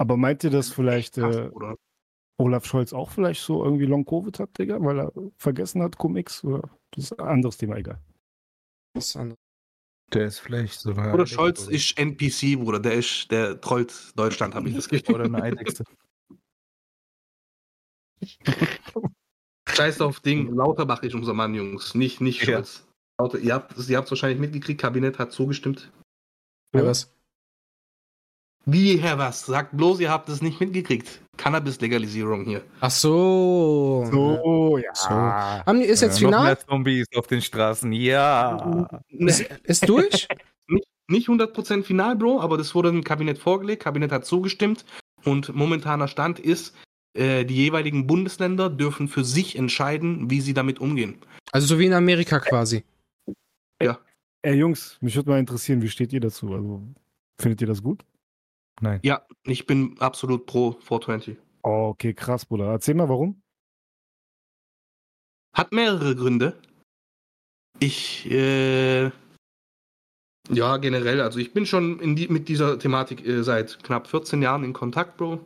Aber meint ihr, dass vielleicht äh. Olaf Scholz auch vielleicht so irgendwie Long-Covid hat, Digga, weil er vergessen hat, Cum-X? Oder das ist ein anderes Thema, egal. Was anderes. Der ist vielleicht so eine Bruder Eidechse Scholz oder- ist NPC, Bruder. Der ist, der trollt Deutschland, habe ich das Gefühl. Oder eine Eidechse. Scheiß auf Ding. Lauterbach ist unser Mann, Jungs. Nicht, nicht Ja. Scholz. Lauter, ihr habt es ihr habt's wahrscheinlich mitgekriegt. Kabinett hat zugestimmt. Ja, was? Wie, Herr was? Sagt bloß, ihr habt es nicht mitgekriegt. Cannabis-Legalisierung hier. Ach so. So, ja. So. Haben ist jetzt Ja, Noch final? mehr Zombies auf den Straßen. Ja. Ist, ist durch? Nicht 100% final, Bro, aber das wurde dem Kabinett vorgelegt. Kabinett hat zugestimmt. Und momentaner Stand ist, äh, die jeweiligen Bundesländer dürfen für sich entscheiden, wie sie damit umgehen. Also so wie in Amerika quasi. Ey, Jungs, mich würde mal interessieren, wie steht ihr dazu? Also, findet ihr das gut? Nein. Ja, ich bin absolut pro 420. Oh, okay, krass, Bruder. Erzähl mal, warum? Hat mehrere Gründe. Ich, äh, ja, generell, also ich bin schon die, mit dieser Thematik äh, seit knapp 14 Jahren in Kontakt, Bro.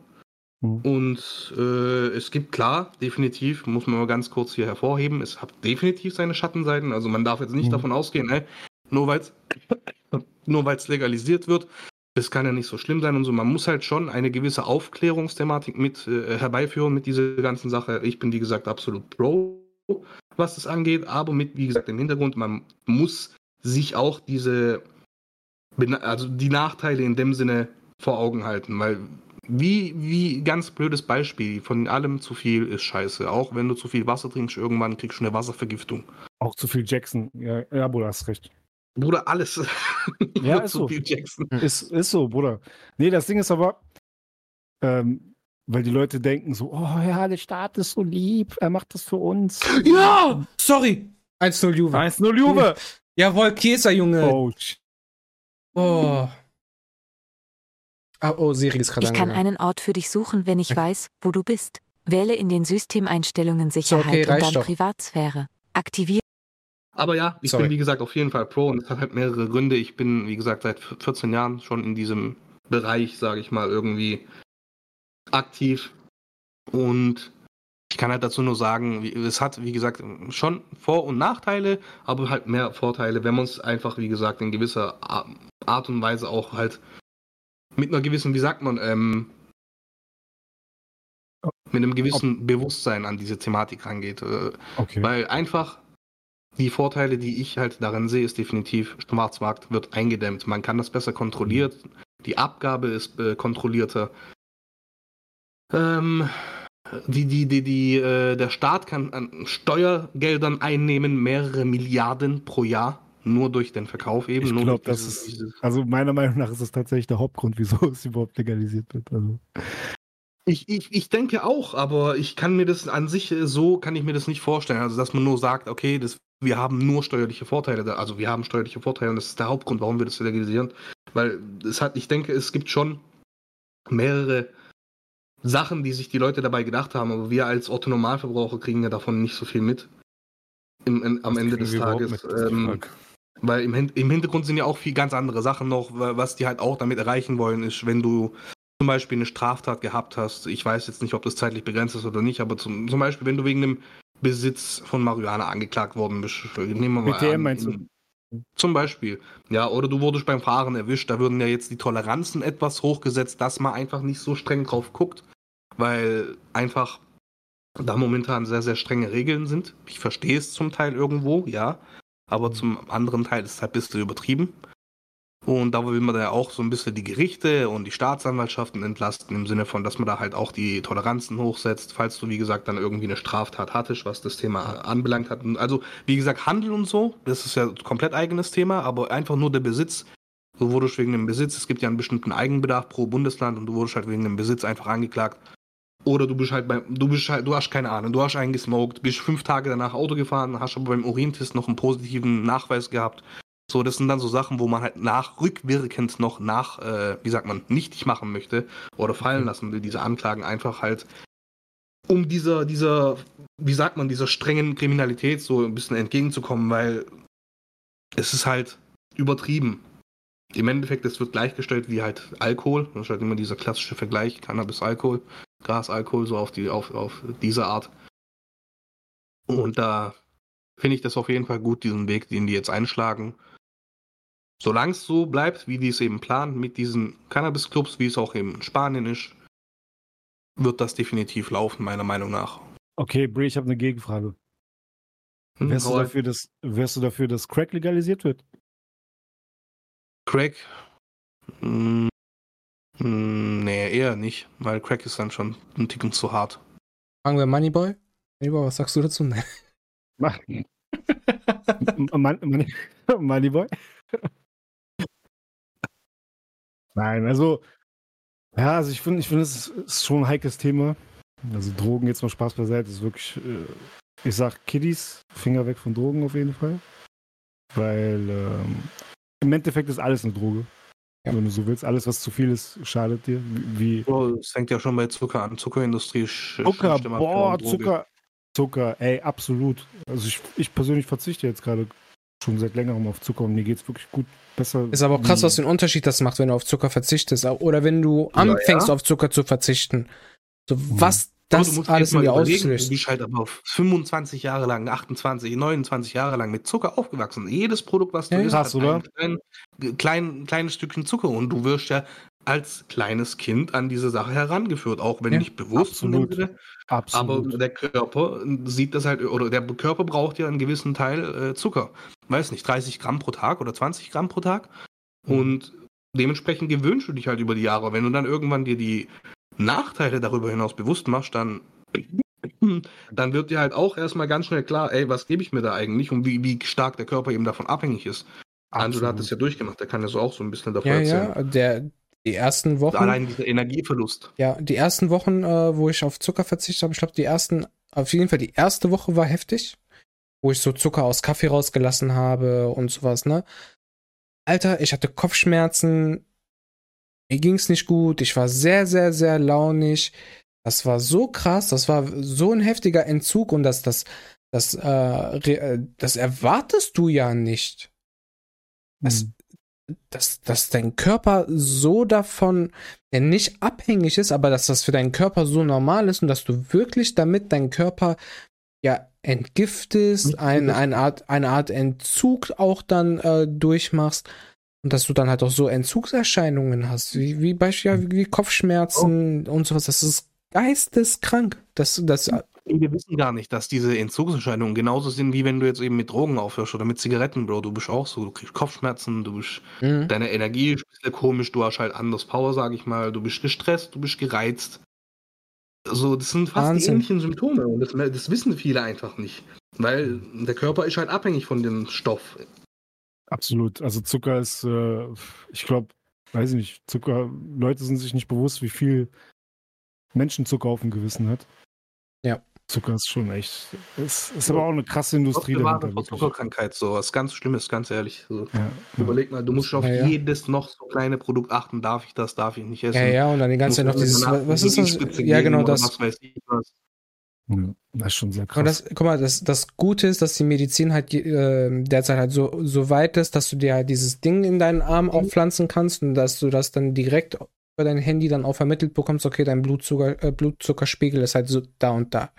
Mhm. Und äh, es gibt klar, definitiv, muss man mal ganz kurz hier hervorheben, es hat definitiv seine Schattenseiten. Also man darf jetzt nicht Mhm. davon ausgehen, ey, nur weil es nur weil's legalisiert wird, das kann ja nicht so schlimm sein und so. Man muss halt schon eine gewisse Aufklärungsthematik mit äh, herbeiführen mit dieser ganzen Sache. Ich bin, wie gesagt, absolut pro, was das angeht, aber mit, wie gesagt, im Hintergrund, man muss sich auch diese, also die Nachteile in dem Sinne vor Augen halten, weil wie, wie ganz blödes Beispiel, von allem zu viel ist scheiße. Auch wenn du zu viel Wasser trinkst, irgendwann kriegst du eine Wasservergiftung. Auch zu viel Jackson. Ja, ja Bruder, hast recht. Bruder, alles. Ja, ist so. Jackson. Ist, ist so, Bruder. Nee, das Ding ist aber, ähm, weil die Leute denken so, oh ja, der Staat ist so lieb, er macht das für uns. Ja! Sorry! 1-0 Juve. 1-0 Juve. Jawohl, Kieser, Junge. Oh, shit. Oh. Ah, oh, Siri ist gerade Ich kann einen Ort für dich suchen, wenn ich weiß, wo du bist. Wähle in den Systemeinstellungen Sicherheit okay, und dann doch. Privatsphäre. Aktiviere Aber ja, ich Sorry. bin wie gesagt auf jeden Fall pro und es hat halt mehrere Gründe. Ich bin, wie gesagt, seit 14 Jahren schon in diesem Bereich, sage ich mal, irgendwie aktiv. Und ich kann halt dazu nur sagen, es hat, wie gesagt, schon Vor- und Nachteile, aber halt mehr Vorteile, wenn man es einfach, wie gesagt, in gewisser Art und Weise auch halt mit einer gewissen, wie sagt man, ähm, mit einem gewissen Bewusstsein an diese Thematik rangeht. Äh, Okay. weil einfach die Vorteile, die ich halt darin sehe, ist definitiv, Schwarzmarkt wird eingedämmt. Man kann das besser kontrolliert. Die Abgabe ist äh, kontrollierter. Ähm, die, die, die, die, äh, der Staat kann an Steuergeldern einnehmen, mehrere Milliarden pro Jahr, nur durch den Verkauf eben. Ich glaube, das ist, dieses- also meiner Meinung nach ist das tatsächlich der Hauptgrund, wieso es überhaupt legalisiert wird. Also, Ich, ich, ich denke auch, aber ich kann mir das an sich äh, so kann ich mir das nicht vorstellen. Also dass man nur sagt, okay, das, wir haben nur steuerliche Vorteile, da, also wir haben steuerliche Vorteile und das ist der Hauptgrund, warum wir das legalisieren. Weil es hat, ich denke, es gibt schon mehrere Sachen, die sich die Leute dabei gedacht haben, aber wir als Otto-Normalverbraucher kriegen ja davon nicht so viel mit. Im, in, am Was Ende des Tages. Das Ähm, weil im, im Hintergrund sind ja auch viel ganz andere Sachen noch, wa- was die halt auch damit erreichen wollen, ist, wenn du zum Beispiel eine Straftat gehabt hast, ich weiß jetzt nicht, ob das zeitlich begrenzt ist oder nicht, aber zum, zum Beispiel, wenn du wegen dem Besitz von Marihuana angeklagt worden bist, nehmen wir mal BTM an, meinst du? Zum Beispiel. Ja, oder du wurdest beim Fahren erwischt, da würden ja jetzt die Toleranzen etwas hochgesetzt, dass man einfach nicht so streng drauf guckt, weil einfach da momentan sehr, sehr strenge Regeln sind. Ich verstehe es zum Teil irgendwo, ja. Aber zum anderen Teil ist es halt ein bisschen übertrieben. Und da will man ja auch so ein bisschen die Gerichte und die Staatsanwaltschaften entlasten, im Sinne von, dass man da halt auch die Toleranzen hochsetzt, falls du, wie gesagt, dann irgendwie eine Straftat hattest, was das Thema anbelangt hat. Also, wie gesagt, Handel und so, das ist ja komplett eigenes Thema, aber einfach nur der Besitz. Du wurdest wegen dem Besitz, es gibt ja einen bestimmten Eigenbedarf pro Bundesland und du wurdest halt wegen dem Besitz einfach angeklagt. Oder du bist halt beim, du bist halt, du hast keine Ahnung, du hast einen gesmoked, bist fünf Tage danach Auto gefahren, hast aber beim Urintest noch einen positiven Nachweis gehabt. So, das sind dann so Sachen, wo man halt nach, rückwirkend noch nach, äh, wie sagt man, nichtig machen möchte oder fallen lassen will, diese Anklagen einfach halt, um dieser, dieser, wie sagt man, dieser strengen Kriminalität so ein bisschen entgegenzukommen, weil es ist halt übertrieben. im Endeffekt, es wird gleichgestellt wie halt Alkohol. Das ist halt immer dieser klassische Vergleich, Cannabis-Alkohol, Gras-Alkohol, so auf, die, auf, auf diese Art. Und da finde ich das auf jeden Fall gut, diesen Weg, den die jetzt einschlagen. Solange es so bleibt, wie die es eben planen, mit diesen Cannabis-Clubs, wie es auch eben in Spanien ist, wird das definitiv laufen, meiner Meinung nach. Okay, Brie, ich habe eine Gegenfrage. Hm, Wärst du, dafür, dass, wärst du dafür, dass Crack legalisiert wird? Crack? Mm, mm, nee, eher nicht, weil Crack ist dann schon ein Ticken zu hart. Fragen wir Moneyboy? Moneyboy, was sagst du dazu? Nein. Mach. Man, man, Moneyboy? Nein, also, ja, also ich finde, ich finde, es ist schon ein heikles Thema. Also Drogen, jetzt mal Spaß beiseite, ist wirklich, äh, ich sag Kiddies, Finger weg von Drogen auf jeden Fall. Weil ähm, im Endeffekt ist alles eine Droge. Ja. Wenn du so willst, alles, was zu viel ist, schadet dir. Wie, es fängt ja schon bei Zucker an. Zuckerindustrie Zucker, stimmt immer boah. Zucker, Zucker, ey, absolut. Also ich, ich persönlich verzichte jetzt gerade schon seit längerem auf Zucker und mir geht's wirklich gut, besser. Ist aber auch krass, was den Unterschied das macht, wenn du auf Zucker verzichtest. Oder wenn du anfängst, auf Zucker zu verzichten. So, was das du musst alles mal auslöst. Du bist halt aber auf 25 Jahre lang, 28, 29 Jahre lang mit Zucker aufgewachsen. Jedes Produkt, was du Ja, isst, krass, hat oder? ein klein, klein, kleines Stückchen Zucker und du wirst ja als kleines Kind an diese Sache herangeführt, auch wenn Ja, nicht bewusst. absolut. Sinne. Absolut. Aber der Körper sieht das halt, oder der Körper braucht ja einen gewissen Teil äh, Zucker. Weiß nicht, 30 Gramm pro Tag oder 20 Gramm pro Tag. Mhm. Und dementsprechend gewöhnst du dich halt über die Jahre. Wenn du dann irgendwann dir die Nachteile darüber hinaus bewusst machst, dann, dann wird dir halt auch erstmal ganz schnell klar, ey, was gebe ich mir da eigentlich und wie, wie stark der Körper eben davon abhängig ist. Angela hat das ja durchgemacht, der kann ja so auch so ein bisschen davon Ja, erzählen. ja, der, die ersten Wochen. Allein dieser Energieverlust. Ja, die ersten Wochen, äh, wo ich auf Zucker verzichtet habe, ich glaube, die ersten, auf jeden Fall die erste Woche war heftig, wo ich so Zucker aus Kaffee rausgelassen habe und sowas, ne? Alter, ich hatte Kopfschmerzen, mir ging's nicht gut, ich war sehr, sehr, sehr launig. Das war so krass, das war so ein heftiger Entzug und das, das, das, äh, äh, das erwartest du ja nicht. Das, Mhm. Dass, dass dein Körper so davon ja, nicht abhängig ist, aber dass das für deinen Körper so normal ist und dass du wirklich damit deinen Körper ja entgiftest, ein, eine, Art, eine Art Entzug auch dann äh, durchmachst und dass du dann halt auch so Entzugserscheinungen hast, wie, wie beispielsweise wie Kopfschmerzen und sowas. Das ist geisteskrank. Das, das, Wir wissen gar nicht, dass diese Entzugserscheinungen genauso sind, wie wenn du jetzt eben mit Drogen aufhörst oder mit Zigaretten, Bro. Du bist auch so, du kriegst Kopfschmerzen, du bist, Mhm. deine Energie ist ein bisschen komisch, du hast halt anders Power, sag ich mal, du bist gestresst, du bist gereizt. Also, das sind fast die Wahnsinn. ähnlichen Symptome und das, das wissen viele einfach nicht. Weil der Körper ist halt abhängig von dem Stoff. Absolut. Also Zucker ist, äh, ich glaube, weiß ich nicht, Zucker, Leute sind sich nicht bewusst, wie viel Menschen Zucker auf dem Gewissen hat. Ja. Zucker ist schon echt, ist, ist aber auch eine krasse Industrie dahinter. Zuckerkrankheit, so was ganz Schlimmes, ganz ehrlich. So. Ja. Überleg mal, du musst auf Ja, jedes noch so kleine Produkt achten. Darf ich das, darf ich nicht essen? ja, ja, und dann die ganze Zeit noch dieses, was ist das? Ja, genau das. Was weiß ich was. Das ist schon sehr krass. Und das, guck mal, das, das Gute ist, dass die Medizin halt äh, derzeit halt so, so weit ist, dass du dir halt dieses Ding in deinen Arm auch pflanzen kannst und dass du das dann direkt über dein Handy dann auch vermittelt bekommst, okay, dein Blutzucker, äh, Blutzuckerspiegel ist halt so da und da.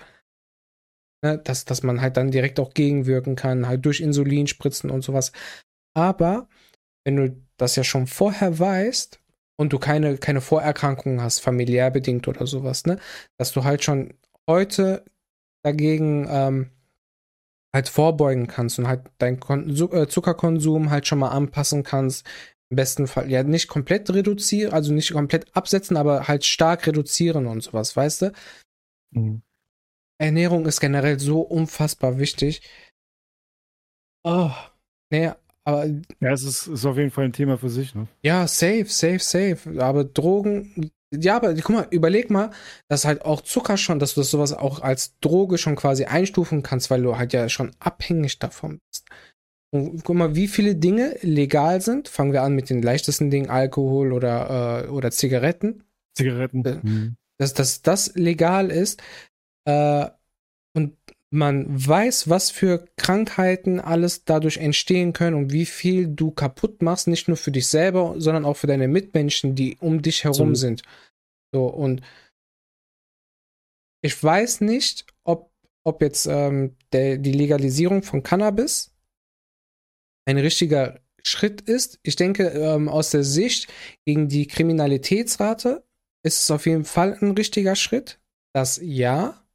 Ne? Dass, dass man halt dann direkt auch gegenwirken kann, halt durch Insulinspritzen und sowas. Aber wenn du das ja schon vorher weißt und du keine, keine Vorerkrankungen hast, familiär bedingt oder sowas, ne, dass du halt schon heute dagegen ähm, halt vorbeugen kannst und halt deinen äh, Zuckerkonsum halt schon mal anpassen kannst. Im besten Fall ja nicht komplett reduzieren, also nicht komplett absetzen, aber halt stark reduzieren und sowas, weißt du? Mhm. Ernährung ist generell so unfassbar wichtig. Oh, nee, aber Ja, es ist, ist auf jeden Fall ein Thema für sich. Ne? Ja, safe, safe, safe. Aber Drogen, ja, aber guck mal, überleg mal, dass halt auch Zucker schon, dass du das sowas auch als Droge schon quasi einstufen kannst, weil du halt ja schon abhängig davon bist. Und guck mal, wie viele Dinge legal sind. Fangen wir an mit den leichtesten Dingen, Alkohol oder, äh, oder Zigaretten. Zigaretten. Äh, Mhm. Dass, dass das legal ist. Äh, und man weiß, was für Krankheiten alles dadurch entstehen können und wie viel du kaputt machst, nicht nur für dich selber, sondern auch für deine Mitmenschen, die um dich herum So. sind. So, und ich weiß nicht, ob, ob jetzt ähm, der, die Legalisierung von Cannabis ein richtiger Schritt ist. Ich denke, ähm, aus der Sicht gegen die Kriminalitätsrate ist es auf jeden Fall ein richtiger Schritt. Das ja.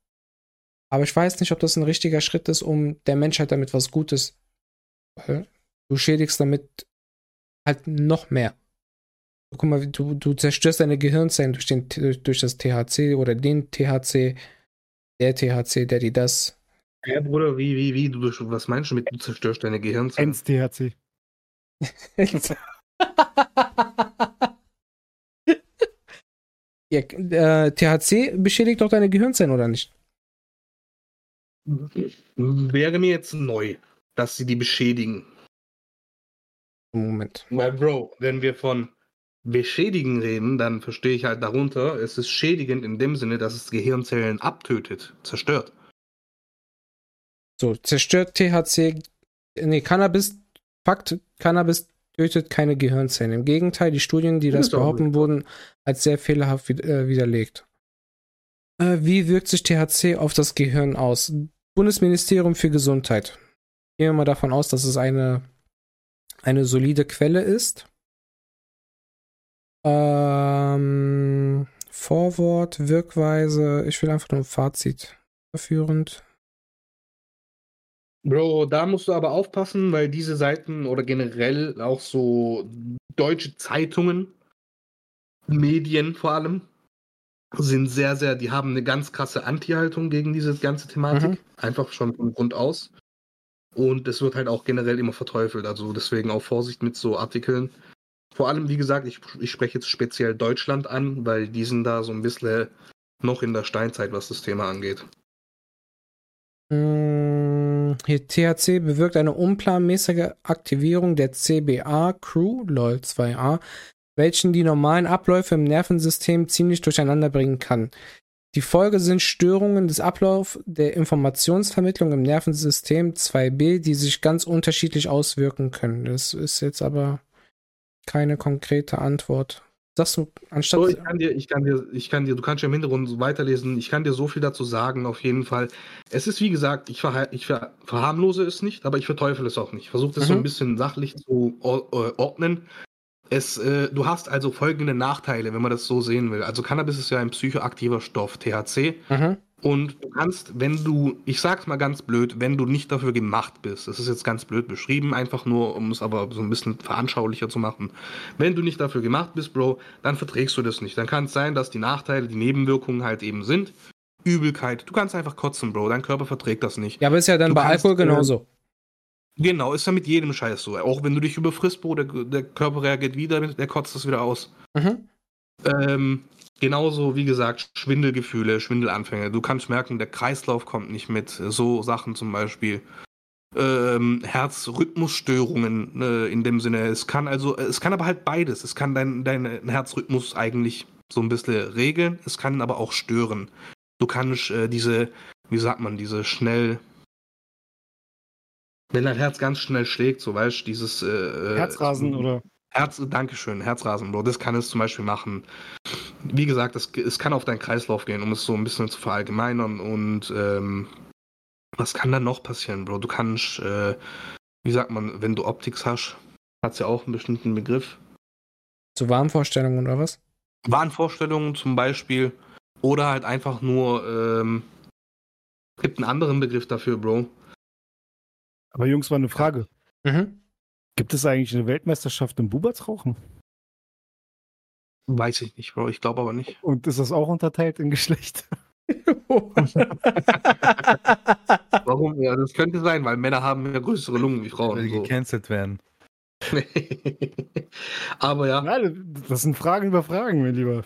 Aber ich weiß nicht, ob das ein richtiger Schritt ist, um der Menschheit damit was Gutes. Weil du schädigst damit halt noch mehr. Guck mal, du, du zerstörst deine Gehirnzellen durch, den, durch, das THC oder den THC, der THC, der die das. Ja, Bruder, wie, wie, wie, du, was meinst du mit, du zerstörst deine Gehirnzellen? Ends THC. ja, äh, THC beschädigt doch deine Gehirnzellen, oder nicht? Wäre mir jetzt neu, dass sie die beschädigen. Moment. Weil, Bro, wenn wir von beschädigen reden, dann verstehe ich halt darunter, es ist schädigend in dem Sinne, dass es Gehirnzellen abtötet, zerstört. So, zerstört THC. Nee, Cannabis. Fakt, Cannabis tötet keine Gehirnzellen. Im Gegenteil, die Studien, die das behaupten, wurden als sehr fehlerhaft äh, widerlegt. Äh, wie wirkt sich THC auf das Gehirn aus? Bundesministerium für Gesundheit. Gehen wir mal davon aus, dass es eine, eine solide Quelle ist. Ähm, Vorwort, Wirkweise, ich will einfach nur ein Fazit verführend. Bro, da musst du aber aufpassen, weil diese Seiten oder generell auch so deutsche Zeitungen, Medien vor allem, sind sehr, sehr, die haben eine ganz krasse Anti-Haltung gegen diese ganze Thematik. Mhm. Einfach schon von Grund aus. Und es wird halt auch generell immer verteufelt. Also deswegen auch Vorsicht mit so Artikeln. Vor allem, wie gesagt, ich, ich spreche jetzt speziell Deutschland an, weil die sind da so ein bisschen noch in der Steinzeit, was das Thema angeht. Mm, Hier THC bewirkt eine unplanmäßige Aktivierung der CBA-Crew, lol 2a, welchen die normalen Abläufe im Nervensystem ziemlich durcheinander bringen kann. Die Folge sind Störungen des Ablaufs der Informationsvermittlung im Nervensystem 2b, die sich ganz unterschiedlich auswirken können. Das ist jetzt aber keine konkrete Antwort. Sagst du, anstatt. So, ich kann dir, ich kann dir, ich kann dir, du kannst ja im Hintergrund so weiterlesen, ich kann dir so viel dazu sagen, auf jeden Fall. Es ist wie gesagt, ich, verha ich ver verharmlose es nicht, aber ich verteufel es auch nicht. Ich versuche das so Mhm. ein bisschen sachlich zu äh, ordnen. Es, äh, du hast also folgende Nachteile, wenn man das so sehen will. Also Cannabis ist ja ein psychoaktiver Stoff, THC. Mhm. Und du kannst, wenn du, ich sag's mal ganz blöd, wenn du nicht dafür gemacht bist, das ist jetzt ganz blöd beschrieben, einfach nur, um es aber so ein bisschen veranschaulicher zu machen. Wenn du nicht dafür gemacht bist, Bro, dann verträgst du das nicht. Dann kann es sein, dass die Nachteile, die Nebenwirkungen halt eben sind. Übelkeit, du kannst einfach kotzen, Bro, dein Körper verträgt das nicht. Ja, aber ist ja dann Du bei kannst, Alkohol äh, genauso. Genau, ist ja mit jedem Scheiß so. Auch wenn du dich überfrisst, Bro, der, der Körper reagiert wieder, der kotzt das wieder aus. Mhm. Ähm, genauso, wie gesagt, Schwindelgefühle, Schwindelanfänge. Du kannst merken, der Kreislauf kommt nicht mit. So Sachen zum Beispiel. Ähm, Herzrhythmusstörungen äh, in dem Sinne. Es kann also, es kann aber halt beides. Es kann deinen dein Herzrhythmus eigentlich so ein bisschen regeln, es kann aber auch stören. Du kannst äh, diese, wie sagt man, diese schnell. Wenn dein Herz ganz schnell schlägt, so weißt du, dieses äh, Herzrasen oder. Herz, Dankeschön, Herzrasen, Bro. Das kann es zum Beispiel machen. Wie gesagt, es, es kann auf deinen Kreislauf gehen, um es so ein bisschen zu verallgemeinern. Und ähm, was kann dann noch passieren, Bro? Du kannst, äh, wie sagt man, wenn du Optics hast, hat ja auch einen bestimmten Begriff. Zu Warnvorstellungen oder was? Wahnvorstellungen zum Beispiel. Oder halt einfach nur, ähm, gibt einen anderen Begriff dafür, Bro. Aber Jungs, mal eine Frage. Mhm. Gibt es eigentlich eine Weltmeisterschaft im Bubertsrauchen? Weiß ich nicht, Bro. Ich glaube aber nicht. Und ist das auch unterteilt in Geschlecht? Warum? Ja, das könnte sein, weil Männer haben ja größere Lungen wie Frauen. Weil die So. gecancelt werden. aber ja. Nein, das sind Fragen über Fragen, mein Lieber.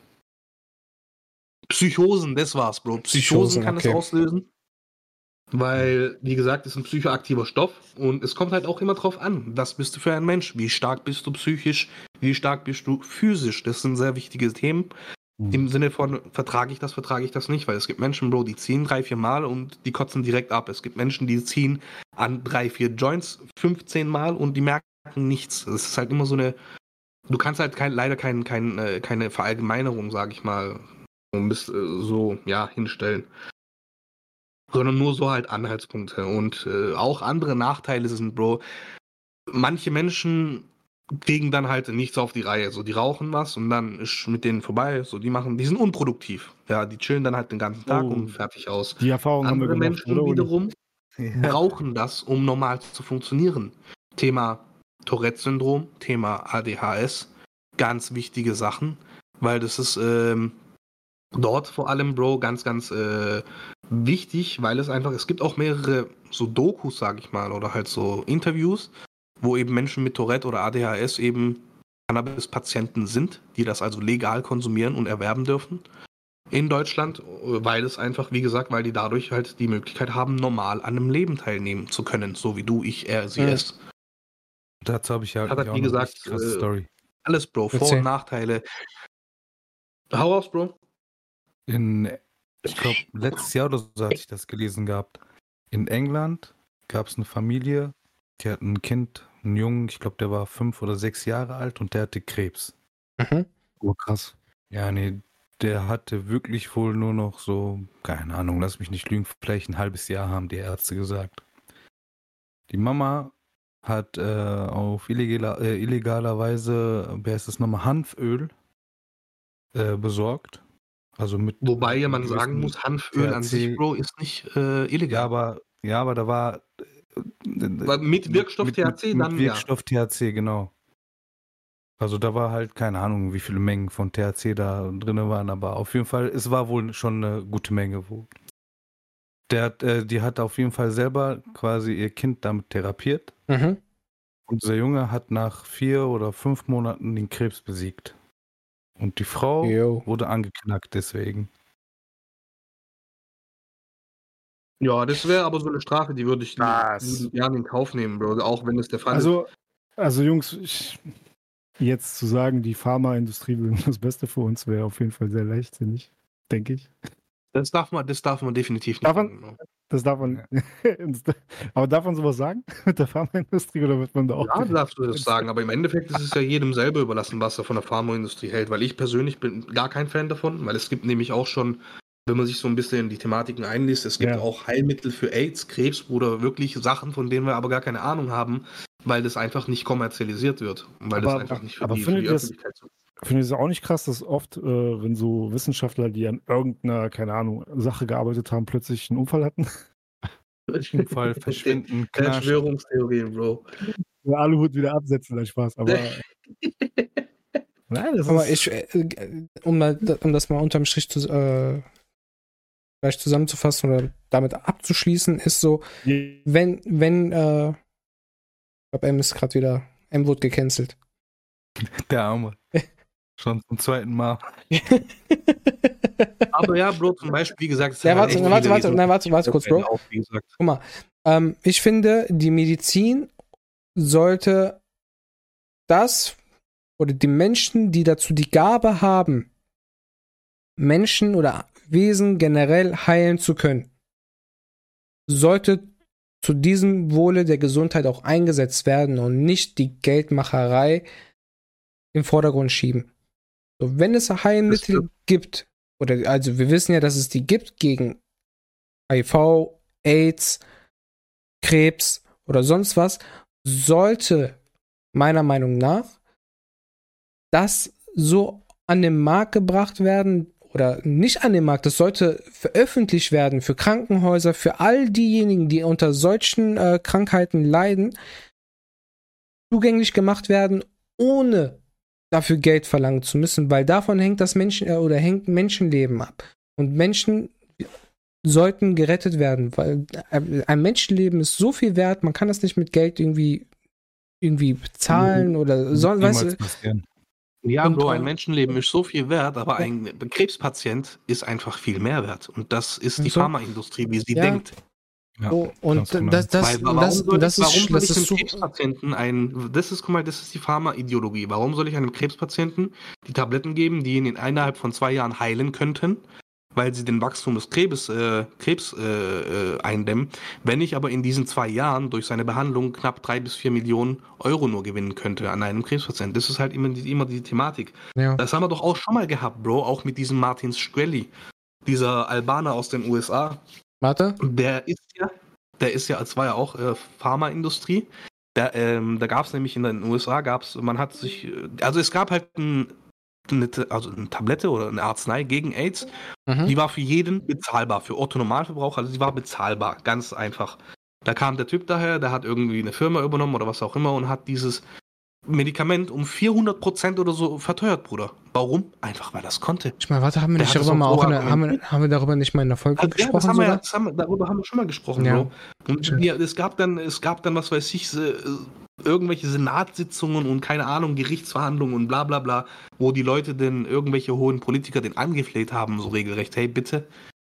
Psychosen, das war's, Bro. Psychosen, Psychosen, kann okay. es auslösen. Weil, wie gesagt, es ist ein psychoaktiver Stoff und es kommt halt auch immer drauf an, was bist du für ein Mensch? Wie stark bist du psychisch? Wie stark bist du physisch? Das sind sehr wichtige Themen. Hm. Im Sinne von, vertrage ich das, vertrage ich das nicht, weil es gibt Menschen, Bro, die ziehen drei, vier Mal und die kotzen direkt ab. Es gibt Menschen, die ziehen an drei, vier Joints 15 Mal und die merken nichts. Es ist halt immer so eine, du kannst halt kein, leider kein, kein, äh, keine Verallgemeinerung, sage ich mal, bis, äh, so, ja, hinstellen. Sondern nur so halt Anhaltspunkte. Und äh, auch andere Nachteile sind, Bro, manche Menschen kriegen dann halt nichts auf die Reihe. So, die rauchen was und dann ist mit denen vorbei. So, die machen, die sind unproduktiv. Ja, die chillen dann halt den ganzen Tag Oh. und fertig aus. Die Erfahrung haben wir Andere gemacht, Menschen wiederum Ja. brauchen das, um normal zu funktionieren. Thema Tourette-Syndrom, Thema ADHS, ganz wichtige Sachen, weil das ist ähm, dort vor allem, Bro, ganz, ganz äh, wichtig, weil es einfach, es gibt auch mehrere so Dokus, sag ich mal, oder halt so Interviews, wo eben Menschen mit Tourette oder ADHS eben Cannabis-Patienten sind, die das also legal konsumieren und erwerben dürfen in Deutschland, weil es einfach, wie gesagt, weil die dadurch halt die Möglichkeit haben, normal an einem Leben teilnehmen zu können, so wie du, ich, er, sie, es. Dazu habe ich ja Hat halt, wie gesagt, äh, Story. Alles, Bro, Vor- und Nachteile. Hau raus, Bro. In, ich glaube, letztes Jahr oder so hatte ich das gelesen gehabt. In England gab es eine Familie, die hat ein Kind, einen Jungen, ich glaube, der war fünf oder sechs Jahre alt und der hatte Krebs. Mhm. Oh, krass. Ja, nee, der hatte wirklich wohl nur noch so, keine Ahnung, lass mich nicht lügen, vielleicht ein halbes Jahr haben die Ärzte gesagt. Die Mama hat äh, auf illegaler, äh, illegaler Weise, wie heißt das nochmal, Hanföl äh, besorgt. Also mit. Wobei ja man sagen muss, Hanföl an sich, Bro, ist nicht äh, Ja, illegal. aber, ja, aber da war. äh, mit Wirkstoff mit, THC mit, dann, mit ja. Wirkstoff THC, genau. Also da war halt keine Ahnung, wie viele Mengen von THC da drin waren, aber auf jeden Fall, es war wohl schon eine gute Menge. Wo. Der hat, äh, die hat auf jeden Fall selber quasi ihr Kind damit therapiert. Mhm. Und dieser Junge hat nach vier oder fünf Monaten den Krebs besiegt. Und die Frau Jo. wurde angeknackt deswegen. Ja, das wäre aber so eine Strafe, die würde ich gerne in Kauf nehmen, Bro, auch wenn es der Fall ist. Also, also Jungs, ich, jetzt zu sagen, die Pharmaindustrie will das Beste für uns, wäre auf jeden Fall sehr leichtsinnig, denke ich. Das darf man, das darf man definitiv nicht. Darf man-. Das darf man. aber darf man sowas sagen mit der Pharmaindustrie oder wird man da auch. Ja, darfst du das sagen, aber im Endeffekt ist es ja jedem selber überlassen, was er von der Pharmaindustrie hält, weil ich persönlich bin gar kein Fan davon, weil es gibt nämlich auch schon, wenn man sich so ein bisschen in die Thematiken einliest, es gibt Ja. auch Heilmittel für AIDS, Krebs oder wirklich Sachen, von denen wir aber gar keine Ahnung haben, weil das einfach nicht kommerzialisiert wird, weil das Aber- einfach nicht für aber die, für die findet ihr das- Öffentlichkeit so Finde ich es auch nicht krass, dass oft, äh, wenn so Wissenschaftler, die an irgendeiner, keine Ahnung, Sache gearbeitet haben, plötzlich einen Unfall hatten? Unfall, Verschwinden, Knarsch. Verschwörungstheorien, Bro. Ja, Aluhut wieder absetzen, dein Spaß. Aber. Nein, das Aber ist. ich, äh, um, mal, um das mal unterm Strich zu, äh, gleich zusammenzufassen oder damit abzuschließen, ist so, wenn, wenn, äh, ich glaube, M ist gerade wieder, M wurde gecancelt. Der Arme. Schon zum zweiten Mal. Aber ja, Bro, zum Beispiel, wie gesagt, es Ja, warte, echt warte, warte, nein, warte, warte kurz, Bro. Wie gesagt. Guck mal, ähm, ich finde, die Medizin sollte das oder die Menschen, die dazu die Gabe haben, Menschen oder Wesen generell heilen zu können, sollte zu diesem Wohle der Gesundheit auch eingesetzt werden und nicht die Geldmacherei im Vordergrund schieben. So, wenn es Heilmittel gibt, oder also wir wissen ja, dass es die gibt gegen HIV, AIDS, Krebs oder sonst was, sollte meiner Meinung nach das so an den Markt gebracht werden oder nicht an den Markt, das sollte veröffentlicht werden für Krankenhäuser, für all diejenigen, die unter solchen äh, Krankheiten leiden, zugänglich gemacht werden, ohne dafür Geld verlangen zu müssen, weil davon hängt das Menschen äh, oder hängt Menschenleben ab. Und Menschen sollten gerettet werden, weil äh, ein Menschenleben ist so viel wert, man kann das nicht mit Geld irgendwie irgendwie bezahlen oder so, weißt Niemals du, passieren. Ja, Und, Bro, ein Menschenleben ist so viel wert, aber ein Krebspatient ist einfach viel mehr wert. Und das ist die So. Pharmaindustrie, wie sie Ja. denkt. Ja, Oh, und genau. das, das, Weil, warum das, soll das ist, soll das ich ist einem so. Krebspatienten ein, das ist, guck mal, das ist die Pharma-Ideologie. Warum soll ich einem Krebspatienten die Tabletten geben, die ihn in innerhalb von zwei Jahren heilen könnten, weil sie den Wachstum des Krebs, äh, Krebs äh, äh, eindämmen, wenn ich aber in diesen zwei Jahren durch seine Behandlung knapp drei bis vier Millionen Euro nur gewinnen könnte an einem Krebspatienten. Das ist halt immer die, immer die Thematik. Ja. Das haben wir doch auch schon mal gehabt, Bro, auch mit diesem Martin Shkreli, dieser Albaner aus den USA. Warte. Der ist ja, der ist ja, es war ja auch äh, Pharmaindustrie. Der, ähm, da gab es nämlich in den USA, gab's, man hat sich, äh, also es gab halt ein, eine, also eine Tablette oder eine Arznei gegen AIDS, Mhm. die war für jeden bezahlbar, für Otto-Normalverbraucher, also die war bezahlbar, ganz einfach. Da kam der Typ daher, der hat irgendwie eine Firma übernommen oder was auch immer und hat dieses Medikament um 400% oder so verteuert, Bruder. Warum? Einfach, weil das konnte. Ich meine, warte, haben wir nicht darüber mal auch der, haben, wir, haben wir darüber nicht mal in der Folge Also, ja, das gesprochen haben wir, ja, das haben, darüber haben wir schon mal gesprochen, Ja. Bro. Und wir, es gab dann, es gab dann, was weiß ich, äh, irgendwelche Senatssitzungen und keine Ahnung, Gerichtsverhandlungen und bla bla bla, wo die Leute denn irgendwelche hohen Politiker den angefleht haben, so regelrecht, hey bitte,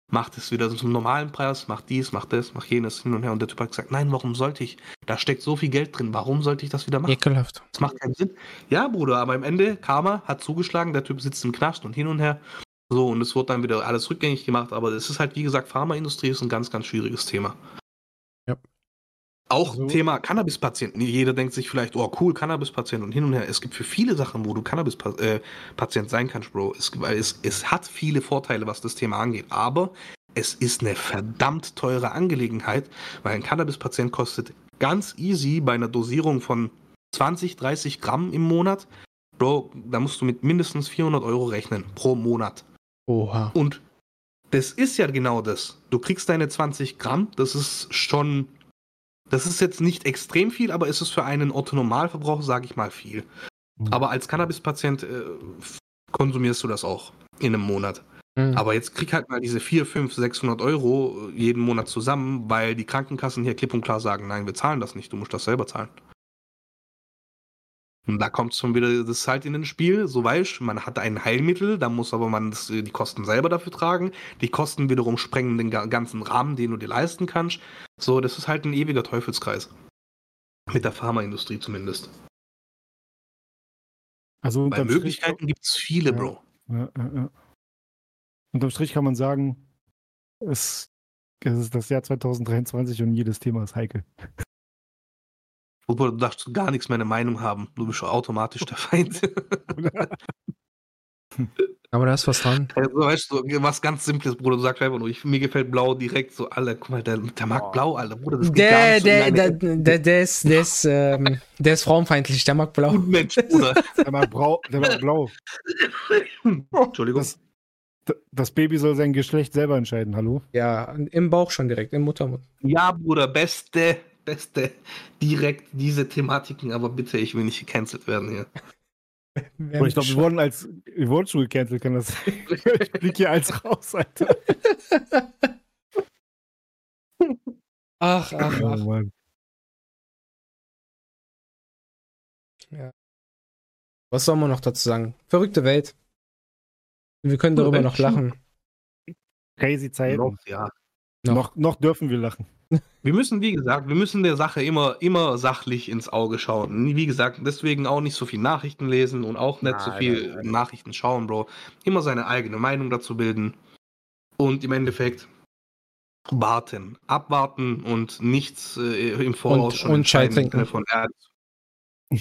macht es wieder zum normalen Preis, macht dies, macht das, macht jenes hin und her. Und der Typ hat gesagt, nein, warum sollte ich? Da steckt so viel Geld drin, warum sollte ich das wieder machen? Ekelhaft. Das macht keinen Sinn. Ja, Bruder, aber am Ende, Karma hat zugeschlagen, der Typ sitzt im Knast und hin und her. So, und es wird dann wieder alles rückgängig gemacht, aber es ist halt, wie gesagt, Pharmaindustrie ist ein ganz, ganz schwieriges Thema. Ja. Auch Also- Thema Cannabispatienten. Jeder denkt sich vielleicht, oh cool, Cannabispatient und hin und her. Es gibt für viele Sachen, wo du Cannabispatient sein kannst, Bro. Es, weil es, es hat viele Vorteile, was das Thema angeht. Aber es ist eine verdammt teure Angelegenheit, weil ein Cannabispatient kostet ganz easy bei einer Dosierung von 20, 30 Gramm im Monat. Bro, da musst du mit mindestens 400 Euro rechnen pro Monat. Oha. Und das ist ja genau das. Du kriegst deine 20 Gramm, das ist schon, das ist jetzt nicht extrem viel, aber es ist für einen Otto-Normalverbraucher, sage ich mal, viel. Mhm. Aber als Cannabispatient äh, konsumierst du das auch in einem Monat. Mhm. Aber jetzt krieg halt mal diese 4, 5, 600 Euro jeden Monat zusammen, weil die Krankenkassen hier klipp und klar sagen, nein, wir zahlen das nicht, du musst das selber zahlen. Und da kommt schon wieder das halt in den Spiel, so weißt man hat ein Heilmittel, da muss aber man das, die Kosten selber dafür tragen. Die Kosten wiederum sprengen den ga- ganzen Rahmen, den du dir leisten kannst. So, das ist halt ein ewiger Teufelskreis. Mit der Pharmaindustrie zumindest. Also Strich, Möglichkeiten gibt es viele, Ja. Bro. ja, ja. unterm Strich kann man sagen, es, es ist das Jahr 2023 und jedes Thema ist heikel. Obwohl, du darfst gar nichts mehr eine Meinung haben. Du bist schon automatisch der Feind. Aber da ist was dran. Also, weißt du, was ganz Simples, Bruder. Du sagst einfach nur, ich, mir gefällt Blau direkt so, Alter, guck mal, der, der mag Oh. Blau, Alter, Bruder. Das geht gar Der, der, der, der, der ist, der ist, ähm, der ist frauenfeindlich, der mag blau. Unmensch, Bruder. Der mag, brau, der mag blau. Entschuldigung. Das, das Baby soll sein Geschlecht selber entscheiden, hallo? Ja, im Bauch schon direkt, im Muttermund. Ja, Bruder, beste, beste. Direkt diese Thematiken, aber bitte, ich will nicht gecancelt werden hier. Aber ich glaube, wir wurden als wir wurden schon gecancelt, kann das sein? ich flieg hier als raus, Alter. Ach, ach, Oh, ach. Mann. Was soll man noch dazu sagen? Verrückte Welt. Wir können darüber noch lachen. Crazy Zeiten. Noch, ja. noch. Noch, noch dürfen wir lachen. Wir müssen, wie gesagt, wir müssen der Sache immer, immer sachlich ins Auge schauen. Wie gesagt, deswegen auch nicht so viel Nachrichten lesen und auch nicht so Nein, viel nein, nein. Nachrichten schauen, Bro. Immer seine eigene Meinung dazu bilden. Und im Endeffekt warten, abwarten und nichts äh, im Voraus Und- schon und Chai trinken. Von, ja,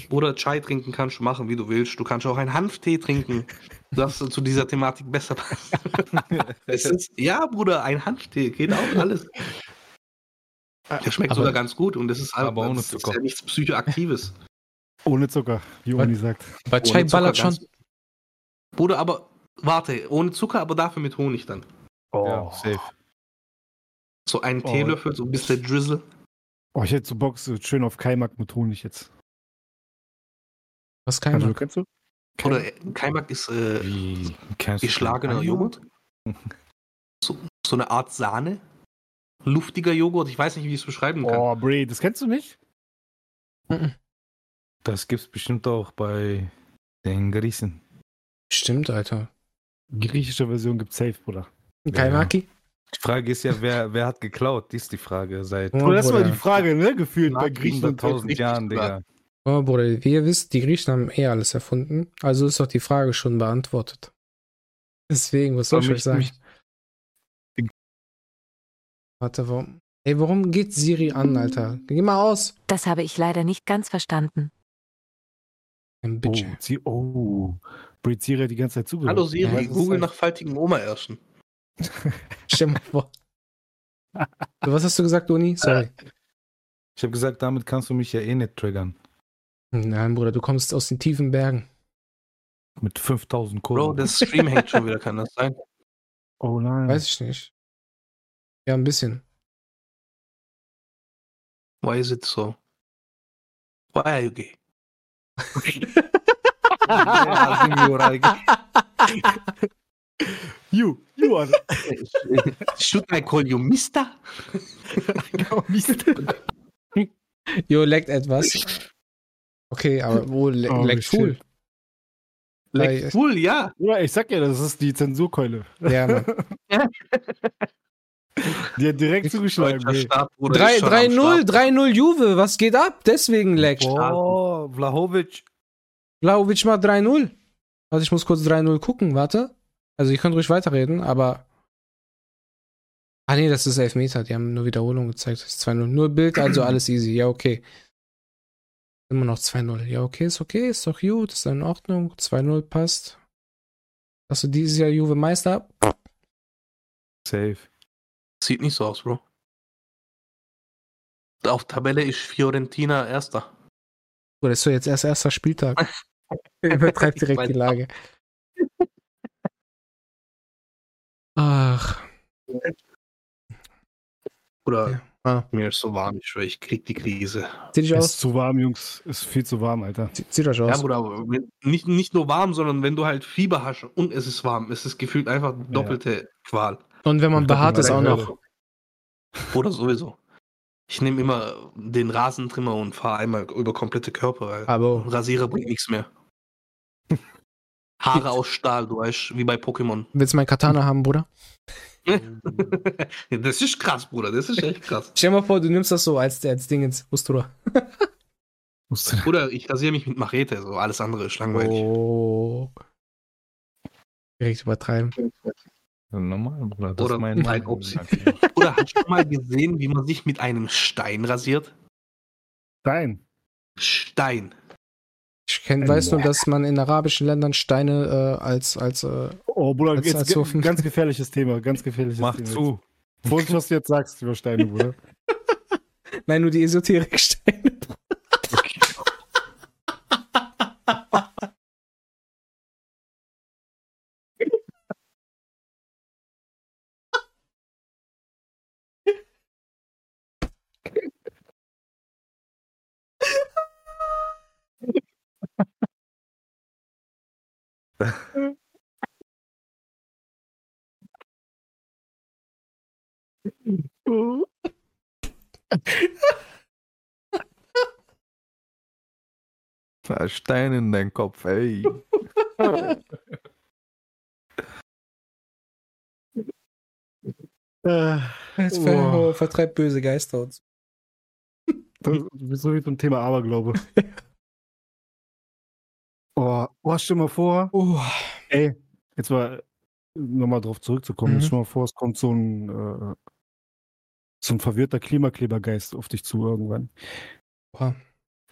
oder Chai trinken kannst du machen, wie du willst. Du kannst auch einen Hanftee trinken, das zu dieser Thematik besser passt. es ist, ja, Bruder, ein Hanftee geht auch alles. Der schmeckt Aber- sogar ganz gut und das ist, halt- Aber ohne das ist Zucker. ja nichts Psychoaktives. Ohne Zucker, wie? Uni sagt. Bei Chai ballert schon. Bruder, aber warte, ohne Zucker, aber dafür mit Honig dann. Ja, safe. So einen Oh. Teelöffel, so ein bisschen Drizzle. Oh, ich hätte so Bock, so schön auf Kaimak mit Honig jetzt. Was kann Also, kennst du? Oder Kaimak ist äh, geschlagener? Joghurt. So, so eine Art Sahne. Luftiger Joghurt, ich weiß nicht, wie ich es beschreiben kann. Oh, Bray, das kennst du nicht? Das gibt's bestimmt auch bei den Griechen. Stimmt, Alter. Griechische Version gibt's safe, Bruder. Kaimaki? Die Frage ist ja, wer, wer hat geklaut? Die ist die Frage seit Ja, Oh, das war die Frage, ne? Gefühlt bei Nach Griechenland. 100.000 richtig Jahren. Digga. Oh, Bruder, wie ihr wisst, die Griechen haben eh alles erfunden. Also ist doch die Frage schon beantwortet. Deswegen, was soll ich euch sagen? mich- Warte, warum? Ey, warum geht Siri an, Alter? Geh mal aus. Das habe ich leider nicht ganz verstanden. Ein Oh, Bitch. sie, oh. Brit Siri hat die ganze Zeit zugehört. Hallo Siri, Ja, Google nach faltigen Oma erschen. Stell mal vor. Was hast du gesagt, Uni? Sorry. Ich habe gesagt, damit kannst du mich ja eh nicht triggern. Nein, Bruder, du kommst aus den tiefen Bergen. Mit 5000 Bro, Kohlen. der Stream hängt schon wieder, kann das sein? Oh nein. Weiß ich nicht. Ja, ein bisschen. Why is it so? Why are you gay? You, you are Should I call you Mister? Mist. Jo, leckt etwas. Okay, aber wo le Oh, leckt cool? Like, cool, ja. Ja, ich sag ja, das ist die Zensurkeule. Ja, Mann. Die hat direkt zugeschlagen. Deutscher ey. Staat, Bruder, 3 ist schon am 3-0, Start. 3-0 Juve, was geht ab? Deswegen leckt. Oh, Vlahovic. Vlaovic macht 3-0. Also ich muss kurz 3-0 gucken, warte. Also ihr könnt ruhig weiterreden, aber. Ah nee, das ist Elfmeter, die haben nur Wiederholung gezeigt. Das ist 2-0. Nur Bild, also alles easy. Ja, okay. Immer noch 2-0. Ja, okay, ist okay, ist doch gut, ist in Ordnung. 2-0 passt. Hast du dieses Jahr Juve Meister? Safe. Sieht nicht so aus, Bro. Auf Tabelle ist Fiorentina erster. Oder ist so jetzt erst erster Spieltag? Übertreibt direkt die Lage. Ach. Oder Ja. Ah. mir ist so warm, ich schwöre, ich krieg die Krise. Zieht dich Ist aus? zu warm, Jungs. Ist viel zu warm, Alter. Zieht euch Ja, aus. Bruder, aber wenn- nicht, nicht nur warm, sondern wenn du halt Fieber hast und es ist warm, es ist gefühlt einfach doppelte Qual. Und wenn man Ich behaart ist, auch noch. Oder sowieso. Ich nehme immer den Rasentrimmer und fahre einmal über komplette Körper, weil Aber Rasierer bringt nichts mehr. Haare aus Stahl, du weißt, wie bei Pokémon. willst du mein Katana haben, Bruder? das ist krass, Bruder, das ist echt krass. Stell dir mal vor, du nimmst das so als, als Ding ins Ustura. Bruder, ich rasiere mich mit Machete, so alles andere ist langweilig. Oh. Direkt übertreiben. Normal, Bruder. Das Oder mein mein. Oder hast du mal gesehen, wie man sich mit einem Stein rasiert? Stein. Stein. Ich kenn, weiß nur, dass man in arabischen Ländern Steine äh, als, als äh, Oh, Bruder, Als- jetzt als so- ganz gefährliches Thema. Ganz gefährliches Mach Thema. zu. Vorsicht, was du jetzt sagst über Steine, Bruder. Nein, nur die Esoterik-Steine. Ist Stein in dein Kopf, ey. Äh, Jetzt Oh. ver vertreibt böse Geister uns. das ist so wie zum Thema Aberglaube. Oh, oh, stell mal vor, Oh. ey, jetzt mal nochmal drauf zurückzukommen. Mhm. Stell mal vor, es kommt so ein, äh, so ein verwirrter Klimaklebergeist auf dich zu irgendwann. Oha.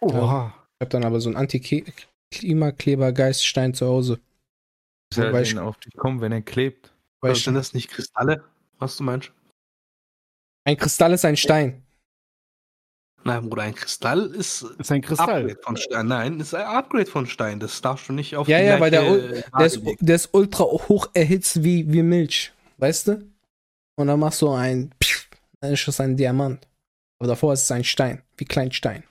Oha. Ich hab dann aber so einen Anti-Klimakleber-Geiststein zu Hause. Soll denn ich- auf dich kommen, wenn er klebt? Weil sind das nicht Kristalle, was du meinst? ein Kristall ist ein Stein. Nein, Bruder, ein Kristall ist Ist ein Kristall. Upgrade von Stein. Nein, ist ein Upgrade von Stein. Das darfst du nicht auf Ja, die ja, weil der Der ist, der ist ultra hoch erhitzt wie, wie Milch. Weißt du? Und dann machst du ein. Dann ist das ein Diamant. Aber davor ist es ein Stein. Wie Kleinstein.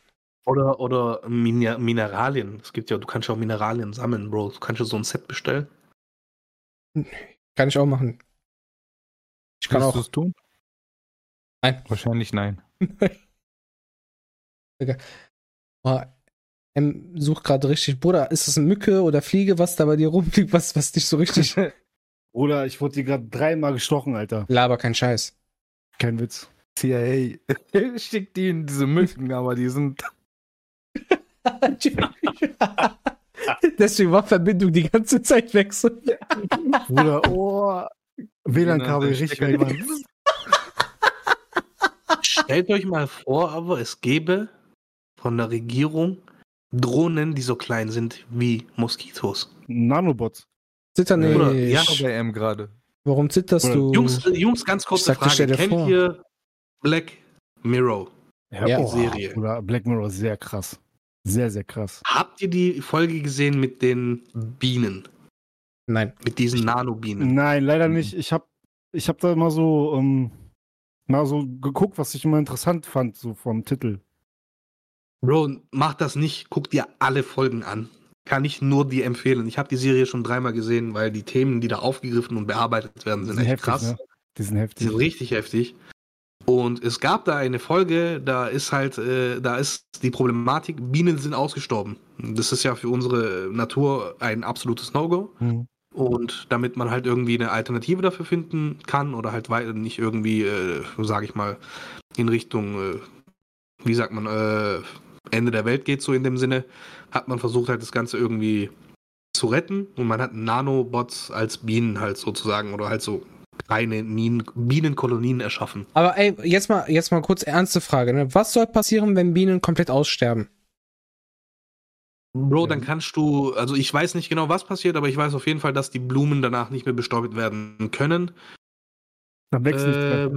Oder, oder Miner Mineralien. Es gibt ja, du kannst ja auch Mineralien sammeln, Bro. Du kannst ja so ein Set bestellen. Kann ich auch machen. Ich kann Willst auch. du es tun? Nein. Wahrscheinlich nein. Oh, M sucht gerade richtig. Bruder, ist das eine Mücke oder Fliege, was da bei dir rumfliegt, was, was dich so richtig. Bruder, ich wurde hier gerade dreimal gestochen, Alter. Laber kein Scheiß. Kein Witz. CIA schickt die in diese Mücken, aber die sind. Deswegen war Verbindung die ganze Zeit weg. So. Bruder, oh. WLAN-Kabel Genau, richtig weg, Mann. Stellt euch mal vor, aber es gäbe von der Regierung Drohnen, die so klein sind wie Moskitos. Nanobots. Zitter nicht. Bruder, ja. bei M gerade. Warum zitterst Oder- du? Jungs, äh, Jungs, ganz kurze Frage. Kennt vor. ihr Black Mirror? Ja. oh, Serie. Bruder, Black Mirror ist sehr krass. Sehr, sehr krass. Habt ihr die Folge gesehen mit den Bienen? Nein. Mit diesen Nanobienen? Nein, leider nicht. Ich habe ich hab da mal so, ähm, mal so geguckt, was ich immer interessant fand, so vom Titel. Bro, mach das nicht. Guck dir alle Folgen an. Kann ich nur dir empfehlen. Ich habe die Serie schon dreimal gesehen, weil die Themen, die da aufgegriffen und bearbeitet werden, sind Die echt krass. Ne? Die sind Die heftig. sind richtig heftig. Und es gab da eine Folge, da ist halt, äh, da ist die Problematik, Bienen sind ausgestorben. Das ist ja für unsere Natur ein absolutes No-Go. Hm. Und damit man halt irgendwie eine Alternative dafür finden kann oder halt wei- nicht irgendwie, äh, sage ich mal, in Richtung, äh, wie sagt man, äh, Ende der Welt geht, so in dem Sinne, hat man versucht halt das Ganze irgendwie zu retten und man hat Nanobots als Bienen halt sozusagen oder halt so kleine Bienenkolonien erschaffen. Aber ey, jetzt mal, jetzt mal kurz ernste Frage. Ne? Was soll passieren, wenn Bienen komplett aussterben? Bro, dann kannst du, also ich weiß nicht genau, was passiert, aber ich weiß auf jeden Fall, dass die Blumen danach nicht mehr bestäubt werden können. Da wächst nichts mehr.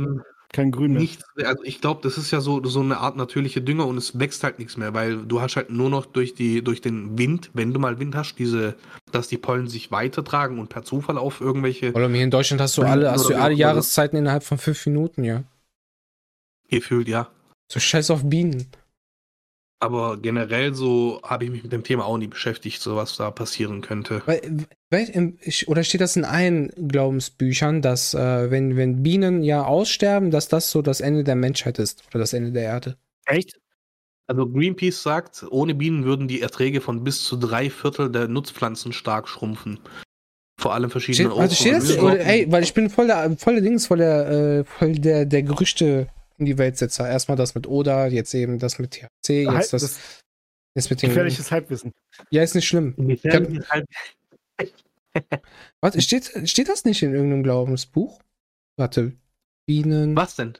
Kein Grün mehr. Nichts, also ich glaube, das ist ja so, so eine Art natürliche Dünger und es wächst halt nichts mehr, weil du hast halt nur noch durch, die, durch den Wind, wenn du mal Wind hast, diese, dass die Pollen sich weitertragen und per Zufall auf irgendwelche Oder hier in Deutschland hast du alle, hast du alle oder- Jahreszeiten innerhalb von fünf Minuten, ja. gefühlt, ja. So scheiß auf Bienen. Aber generell so habe ich mich mit dem Thema auch nie beschäftigt, so was da passieren könnte. Oder steht das in allen Glaubensbüchern, dass äh, wenn, wenn Bienen ja aussterben, dass das so das Ende der Menschheit ist oder das Ende der Erde? Echt? Also Greenpeace sagt, ohne Bienen würden die Erträge von bis zu drei Viertel der Nutzpflanzen stark schrumpfen. Vor allem verschiedene Steht, warte, steht das? Oder, ey, weil ich bin voll der, voll der Dings, voll der, äh, voll der, der Gerüchte in die Weltsetzer. Erstmal das mit Oda, jetzt eben das mit THC, Halt, jetzt das, das jetzt mit den. gefährliches Halbwissen. Ja, ist nicht schlimm. Gefährlich ist halt Warte, steht, steht das nicht in irgendeinem Glaubensbuch? Warte, Bienen. Was denn?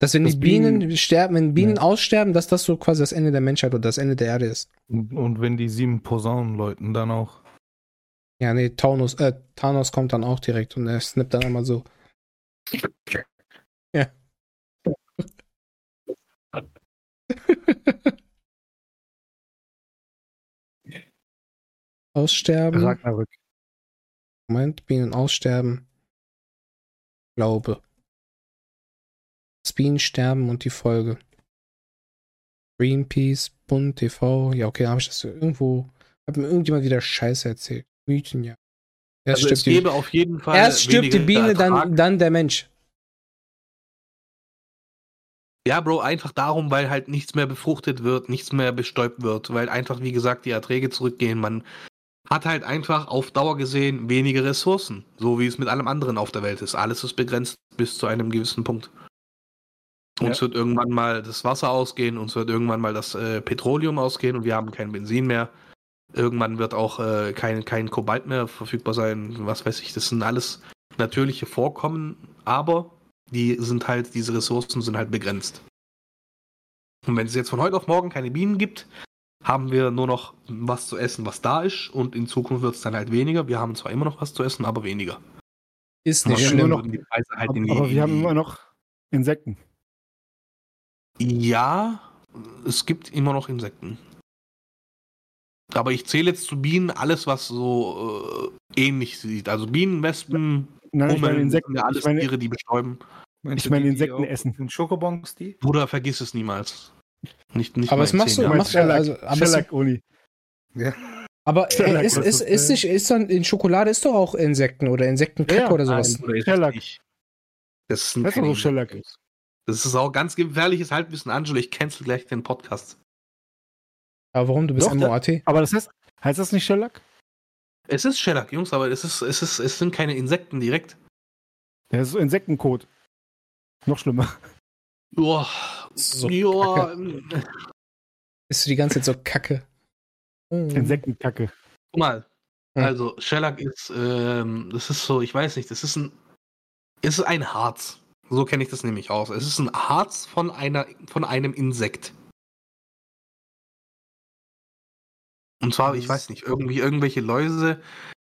Dass wenn Dass die Bienen, Bienen- sterben, wenn Bienen Ja. aussterben, dass das so quasi das Ende der Menschheit oder das Ende der Erde ist. Und, und wenn die sieben Posaunen läuten, dann auch. Ja, nee, Taunus, äh, Thanos kommt dann auch direkt und er snippt dann einmal so. Ja. Aussterben. Ragnarök. Moment, Bienen aussterben. Glaube. Das Bienen sterben und die Folge. Greenpeace, Bund TV. Ja, okay, habe ich das irgendwo. Hat mir irgendjemand wieder Scheiße erzählt. Mythen, ja. Erst Also es stirbt, die, gäbe auf jeden Fall erst stirbt die Biene, dann, dann der Mensch. Ja, Bro, einfach darum, weil halt nichts mehr befruchtet wird, nichts mehr bestäubt wird, weil einfach, wie gesagt, die Erträge zurückgehen. Man hat halt einfach auf Dauer gesehen weniger Ressourcen, so wie es mit allem anderen auf der Welt ist. Alles ist begrenzt bis zu einem gewissen Punkt. Uns wird irgendwann mal das Wasser ausgehen, uns wird irgendwann mal das äh, Petroleum ausgehen und wir haben kein Benzin mehr. Irgendwann wird auch äh, kein, kein Kobalt mehr verfügbar sein, was weiß ich. Das sind alles natürliche Vorkommen, aber die sind halt, diese Ressourcen sind halt begrenzt. Und wenn es jetzt von heute auf morgen keine Bienen gibt, haben wir nur noch was zu essen, was da ist, und in Zukunft wird es dann halt weniger. Wir haben zwar immer noch was zu essen, aber weniger. Ist nicht schlimm. noch- halt Aber, aber wir haben immer noch Insekten. Ja, es gibt immer noch Insekten. Aber ich zähle jetzt zu Bienen alles, was so äh, ähnlich sieht. Also Bienen, Wespen, Nein, ich meine Hummeln, Insekten. alles Ich meine, Tiere, die bestäuben. Meinst Ich meine Insekten auch essen. In Schokobons, die? Bruder, vergiss es niemals. Nicht, nicht Aber was machst du? Machst du also, aber Shellac, Uni. aber Shellac, äh, ist, was ist, ist ist, das? nicht, ist dann in Schokolade ist doch auch Insekten oder Insektenkacke Ja, oder sowas. Nein, ist Shellac. nicht. Das sind Das ist so Shellac. Das ist auch ganz gefährliches Halbwissen, Angelo. Ich cancel gleich den Podcast. Aber warum? Du bist Doch, MOAT. Aber das heißt, heißt das nicht Shellac? Es ist Shellac, Jungs, aber es, ist, es, ist, es sind keine Insekten direkt. Der ist so Insektenkot. Noch schlimmer. Joa, So joa, Bist du die ganze Zeit so kacke? Mm. Insektenkacke. guck mal. Hm. Also, Shellac ist, ähm, das ist so, ich weiß nicht, das ist ein, es ist ein Harz. So kenne ich das nämlich aus. Es ist ein Harz von einer, von einem Insekt. Und zwar, ich weiß nicht, irgendwie irgendwelche Läuse.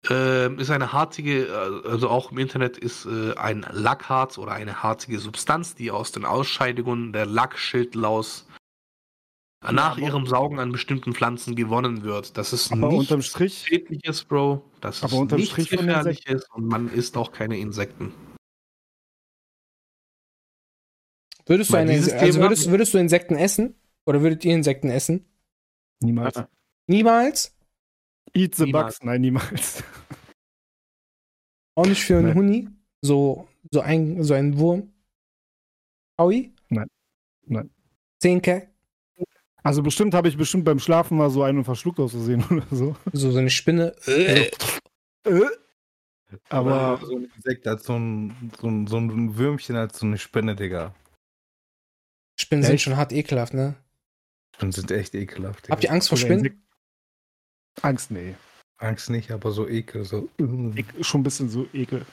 Ähm, ist eine harzige, äh, also auch im Internet ist äh, ein Lackharz oder eine harzige Substanz, die aus den Ausscheidungen der Lackschildlaus nach aber- ihrem Saugen an bestimmten Pflanzen gewonnen wird. Das ist Aber nichts unterm Strich, Schädliches, Bro. Das Aber ist unterm nichts Strich Gefährliches und man isst auch keine Insekten. Würdest du, eine, also würdest, würdest du Insekten essen? Oder würdet ihr Insekten essen? niemals. Niemals? Eat the Niemals. bugs. Nein, niemals. Auch nicht für einen Nein. Huni? So, so, ein, so ein Wurm? Aui? Nein. Nein. Zehnke? Also bestimmt habe ich bestimmt beim Schlafen mal so einen verschluckt aus Versehen oder so. So, so eine Spinne? Äh. Äh. Aber so ein Insekt als so ein, so ein, so ein Würmchen als so eine Spinne, Digga. Spinnen sind Echt? schon hart ekelhaft, ne? Spinnen sind echt ekelhaft. Digga. Habt ihr Angst vor Spinnen? Angst, nee. Angst nicht, aber so Ekel. So. Ik schon ein bisschen so ekel.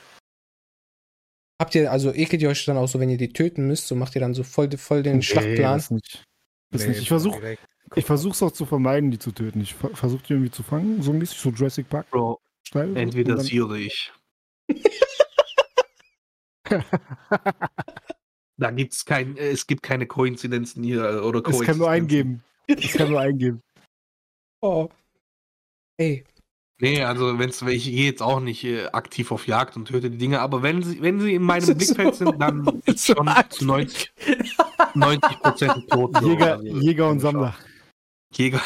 Habt ihr, also ekelt ihr euch dann auch so, wenn ihr die töten müsst, so macht ihr dann so voll, voll den Nee, Schlachtplan? das nicht. Das Nee, nicht. Ich versuche ich versuch's auch zu vermeiden, die zu töten. Ich ver versuche die irgendwie zu fangen, so mäßig, so Jurassic Park Bro, Style. entweder sie oder ich. Da gibt's kein, äh, es gibt keine Koinzidenzen hier äh, oder Es kann nur eingeben. Es kann nur eingeben. Oh. Ey, Nee, also wenn's, ich gehe jetzt auch nicht äh, aktiv auf Jagd und töte die Dinge, aber wenn sie, wenn sie in meinem So- Blickfeld sind, dann ist so schon aktiv. zu 90, 90 Prozent tot. so. Jäger, Also, Jäger und Sammler. Jäger.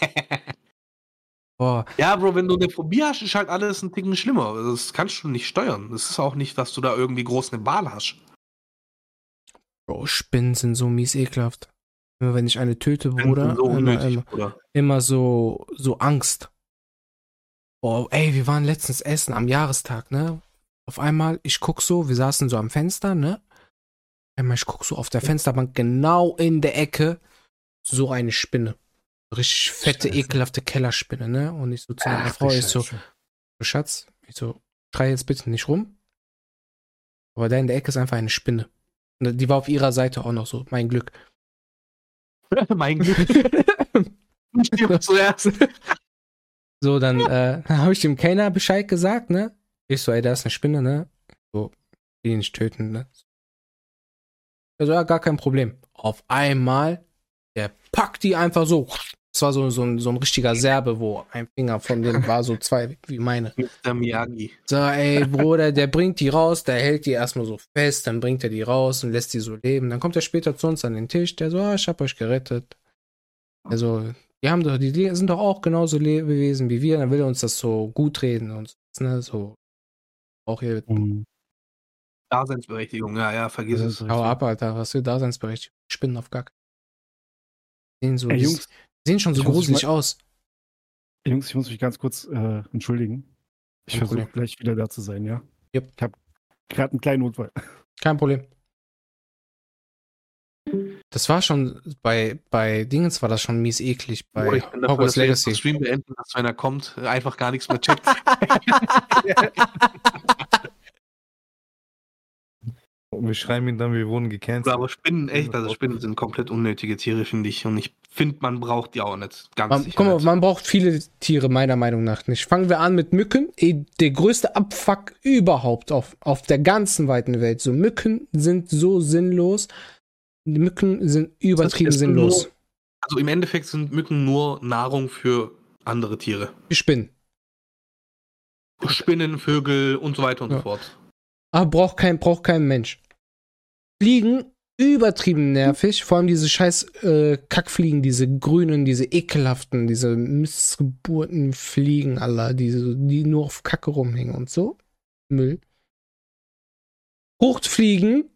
boah. ja, Bro, wenn du eine Phobie hast, ist halt alles ein Ticken schlimmer. Das kannst du nicht steuern. Das ist auch nicht, dass du da irgendwie groß eine Wahl hast. Bro, Spinnen sind so mies ekelhaft. Immer wenn ich eine töte, Bruder, so immer, unnötig, immer, Bruder. immer so, so Angst. Boah, ey, wir waren letztens essen am Jahrestag, ne? Auf einmal, ich guck so, wir saßen so am Fenster, ne? Einmal, ich guck so auf der Fensterbank, genau in der Ecke, so eine Spinne. Richtig fette, Scheiße. ekelhafte Kellerspinne, ne? Und ich so zu meiner Frau, ich so. Schatz, ich so, schrei jetzt bitte nicht rum. Aber da in der Ecke ist einfach eine Spinne. Und die war auf ihrer Seite auch noch so, mein Glück. mein Glück. Ich zuerst. So, dann äh, habe ich dem Kellner Bescheid gesagt, ne? Ich so, ey, da ist eine Spinne, ne? So, ihn nicht töten, ne? Also, ja, gar kein Problem. Auf einmal, der packt die einfach so. Es war so, so, ein, so ein richtiger Serbe, wo ein Finger von dem war so zwei wie meine. Mr. Miyagi. So, ey, Bruder, der bringt die raus, der hält die erstmal so fest, dann bringt er die raus und lässt die so leben. Dann kommt er später zu uns an den Tisch, der so, ah, ich hab euch gerettet. Also, die haben doch, die sind doch auch genauso Lebewesen wie wir, dann will er uns das so gut reden und so, ne, so. Auch hier, Mhm. Daseinsberechtigung, ja, ja, vergiss es. hau ab, Alter, was für Daseinsberechtigung. Spinnen auf Gack. Sehen so, Ey, die Jungs, sehen schon so gruselig mal- aus. Jungs, ich muss mich ganz kurz äh, entschuldigen. Ich versuche gleich wieder da zu sein, ja? Yep. Ich habe gerade einen kleinen Notfall. Kein Problem. Das war schon bei, bei Dingens war das schon mies eklig. Bei Bruder, ich bin dafür, Hogwarts dass wir Legacy. den Stream beenden, dass wenn er kommt, einfach gar nichts mehr checkt. Und wir schreiben ihn dann, wir wurden gecancelt. Aber Spinnen, echt, also Spinnen sind komplett unnötige Tiere, finde ich. Und ich finde, man braucht die auch nicht. Ganz Man, sicher guck mal, man braucht viele Tiere, meiner Meinung nach nicht. Fangen wir an mit Mücken. Eh, der größte Abfuck überhaupt auf, auf der ganzen weiten Welt. So, Mücken sind so sinnlos. Die Mücken sind übertrieben Es sind sinnlos. nur- Also im Endeffekt sind Mücken nur Nahrung für andere Tiere. Die Spinnen. Spinnen, Vögel und so weiter und Ja. so fort. Aber braucht kein, braucht kein Mensch. Fliegen, übertrieben nervig. Vor allem diese scheiß äh, Kackfliegen, diese grünen, diese ekelhaften, diese Missgeburten Fliegen, aller, die, die nur auf Kacke rumhängen und so. Müll. Fruchtfliegen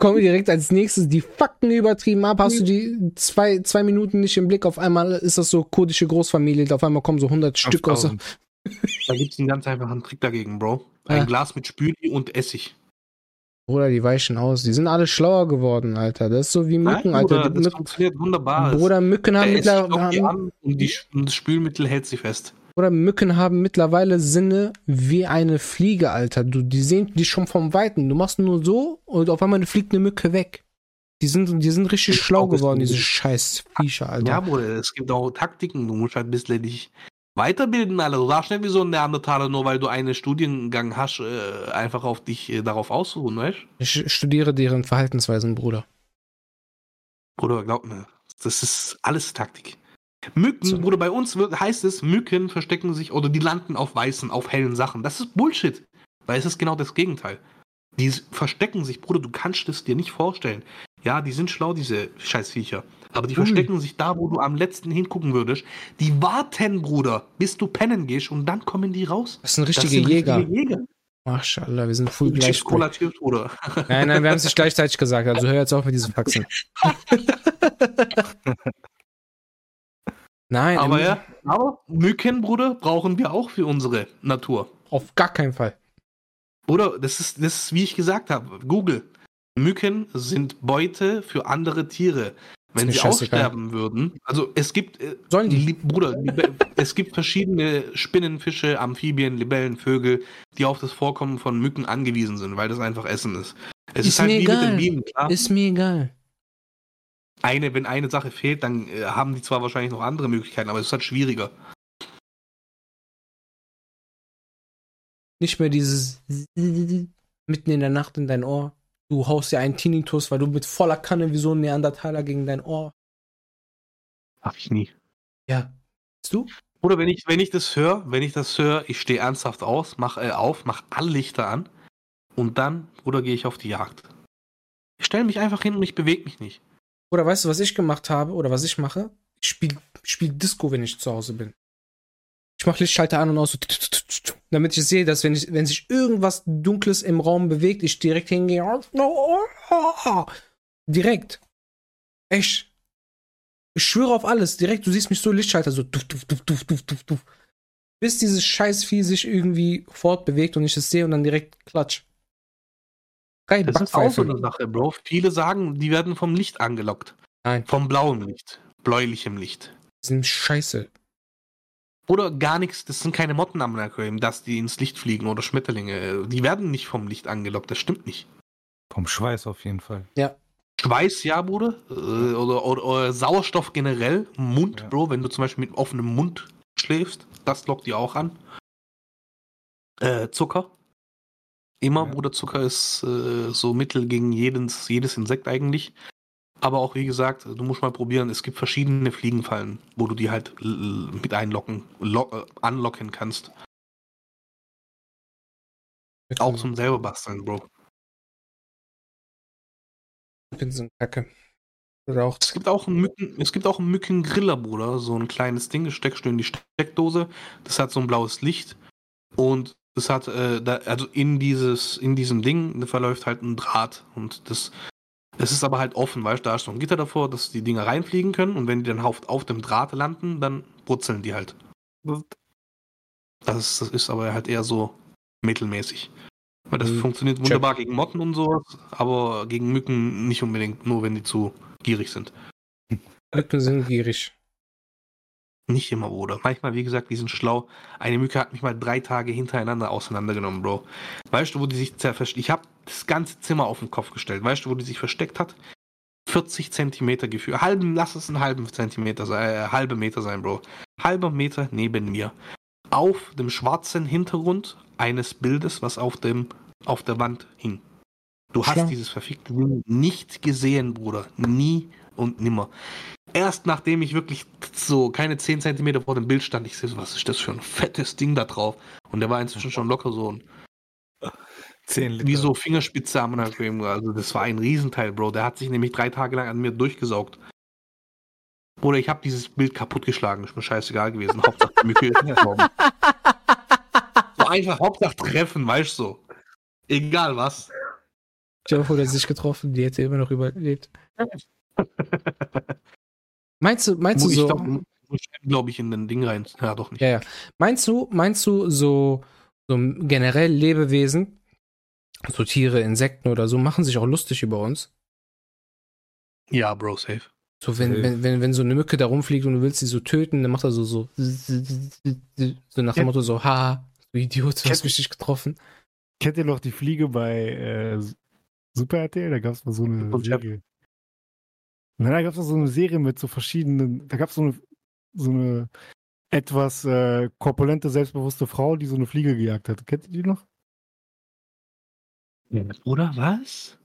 kommen direkt als nächstes. Die fucken übertrieben ab. Hast du die zwei, zwei Minuten nicht im Blick? Auf einmal ist das so kurdische Großfamilie. Auf einmal kommen so 100 Stück aus. 5000. Da gibt es einen ganz einfachen Trick dagegen, Bro. Ein Ja. Glas mit Spüli und Essig. Bruder, die weichen aus. Die sind alle schlauer geworden, Alter. Das ist so wie Mücken, Nein, Alter. Bruder, Die das Mücken, funktioniert wunderbar. Bruder, Mücken haben, mittlerweile, und, und das Spülmittel hält sie fest. Bruder, Mücken haben mittlerweile Sinne wie eine Fliege, Alter. Du, die sehen die schon vom Weiten. Du machst nur so und auf einmal fliegt eine Mücke weg. Die sind, die sind richtig Ich schlau geworden, diese scheiß Viecher, Alter. Ja, Bruder, es gibt auch Taktiken. Du musst halt ein bisschen dich weiterbilden, Alter. Du darfst nicht wie so ein Neandertaler, nur weil du einen Studiengang hast, äh, einfach auf dich äh, darauf ausruhen, weißt du? Ich studiere deren Verhaltensweisen, Bruder. Bruder, glaub mir, das ist alles Taktik. Mücken. Bruder, bei uns wird, heißt es, Mücken verstecken sich oder die landen auf weißen, auf hellen Sachen. Das ist Bullshit. Weil es ist genau das Gegenteil. Die verstecken sich, Bruder, du kannst es dir nicht vorstellen. Ja, die sind schlau, diese Scheißviecher. Aber die Ui. verstecken sich da, wo du am letzten hingucken würdest. Die warten, Bruder, bis du pennen gehst und dann kommen die raus. Das sind Das richtige sind Jäger. richtige Jäger. Maschallah, wir sind full Chips gleich. Cola Chips, Bruder. Nein, nein, wir haben es nicht gleichzeitig gesagt. Also hör jetzt auf mit diesen Faxen. nein, Aber ja, aber Mücken, Bruder, brauchen wir auch für unsere Natur. auf gar keinen Fall. Oder das ist, das ist, wie ich gesagt habe, Google. Mücken sind Beute für andere Tiere. Wenn sie aussterben würden, also es gibt, äh, Sollen die? Bruder, es gibt verschiedene Spinnen, Fische, Amphibien, Libellen, Vögel, die auf das Vorkommen von Mücken angewiesen sind, weil das einfach Essen ist. Es Ist ist, halt mir wie egal. mit den Bienen, klar. Ist mir egal. Eine, wenn eine Sache fehlt, dann äh, haben die zwar wahrscheinlich noch andere Möglichkeiten, aber es ist halt schwieriger. Nicht mehr dieses mitten in der Nacht in dein Ohr. Du haust dir einen Tinnitus, weil du mit voller Kanne wie so ein Neandertaler gegen dein Ohr. Hab ich nie. Ja. Bist du? Oder wenn ich, wenn ich das höre, wenn ich das höre, ich stehe ernsthaft aus, mach äh, auf, mach alle Lichter an und dann, Bruder, gehe ich auf die Jagd. Ich stelle mich einfach hin und ich bewege mich nicht. Oder weißt du, was ich gemacht habe oder was ich mache? Ich spiele spiel Disco, wenn ich zu Hause bin. Ich mache Lichtschalter an und aus, so, damit ich sehe, dass wenn, ich, wenn sich irgendwas Dunkles im Raum bewegt, ich direkt hingehe. Direkt. Echt. Ich schwöre auf alles. Direkt, du siehst mich so Lichtschalter, so. Bis dieses Scheißvieh sich irgendwie fortbewegt und ich es sehe und dann direkt klatsch. Geil, Das ist auch so eine Sache, Bro. Viele sagen, die werden vom Licht angelockt. Nein. Vom blauen Licht. Bläulichem Licht. Die sind scheiße. Oder gar nichts, das sind keine Motten am Aquarium, dass die ins Licht fliegen oder Schmetterlinge. Die werden nicht vom Licht angelockt, das stimmt nicht. Vom Schweiß auf jeden Fall. Schweiß, ja, Bruder. Äh, Oder, oder, oder Sauerstoff generell. Mund, Ja. Bro, wenn du zum Beispiel mit offenem Mund schläfst, das lockt die auch an. Äh, Zucker. Immer, Ja. Bruder, Zucker ist äh, so Mittel gegen jedes, jedes Insekt eigentlich. Aber auch, wie gesagt, du musst mal probieren, es gibt verschiedene Fliegenfallen, wo du die halt l- mit einlocken, lo äh, anlocken kannst. Auch zum selber basteln, Bro. Pinsenkacke. Oder auch Es gibt auch einen Mücken, es gibt auch einen Mückengriller, Bruder. So ein kleines Ding, das steckst du in die Steckdose. Das hat so ein blaues Licht. Und das hat, äh, da, also in dieses, in diesem Ding verläuft halt ein Draht. Und das, es ist aber halt offen, weißt du, da ist so ein Gitter davor, dass die Dinger reinfliegen können. Und wenn die dann auf, auf dem Draht landen, dann brutzeln die halt. Das ist, das ist aber halt eher so mittelmäßig. Weil das Mhm. funktioniert Check. wunderbar gegen Motten und sowas, aber gegen Mücken nicht unbedingt, nur wenn die zu gierig sind. Mücken sind gierig. Nicht immer, Bruder. Manchmal, wie gesagt, die sind schlau. Eine Mücke hat mich mal drei Tage hintereinander auseinandergenommen, Bro. Weißt du, wo die sich versteckt? Ich habe das ganze Zimmer auf den Kopf gestellt. Weißt du, wo die sich versteckt hat? 40 Zentimeter Gefühl. Halben, lass es einen halben Zentimeter sein, äh, halbe Meter sein, Bro. Halber Meter neben mir. Auf dem schwarzen Hintergrund eines Bildes, was auf dem, auf der Wand hing. Du hast dieses verfickte Ding nicht gesehen, Bruder. Nie und nimmer. Erst nachdem ich wirklich so keine 10 Zentimeter vor dem Bild stand, ich sehe, so, was ist das für ein fettes Ding da drauf? Und der war inzwischen schon locker so ein, 10 Liter. wie so Fingerspitze am. Also das war ein Riesenteil, Bro. Der hat sich nämlich drei Tage lang an mir durchgesaugt. Oder ich habe dieses Bild kaputtgeschlagen, ist mir scheißegal gewesen. Hauptsache gestorben. So einfach Hauptsache treffen, weißt du so. Egal was. Vor, der hat sich getroffen, die hätte immer noch überlebt. Meinst du, meinst du ich so? glaub, glaube ich, in den Ding rein. Ja, doch nicht. Ja, ja. Meinst du, meinst du so, so generell Lebewesen, so Tiere, Insekten oder so, machen sich auch lustig über uns? Ja, Bro, safe. So, wenn, Safe. wenn, wenn, wenn so eine Mücke da rumfliegt und du willst sie so töten, dann macht er so, so, so nach dem Motto so, haha, du Idiot, du hast mich nicht getroffen. Kennt ihr noch die Fliege bei äh, Super RTL? Da gab es mal so eine. Serie. Nein, da gab es so eine Serie mit so verschiedenen, da gab es so eine, so eine etwas äh, korpulente, selbstbewusste Frau, die so eine Fliege gejagt hat. Kennt ihr die noch? Oder was?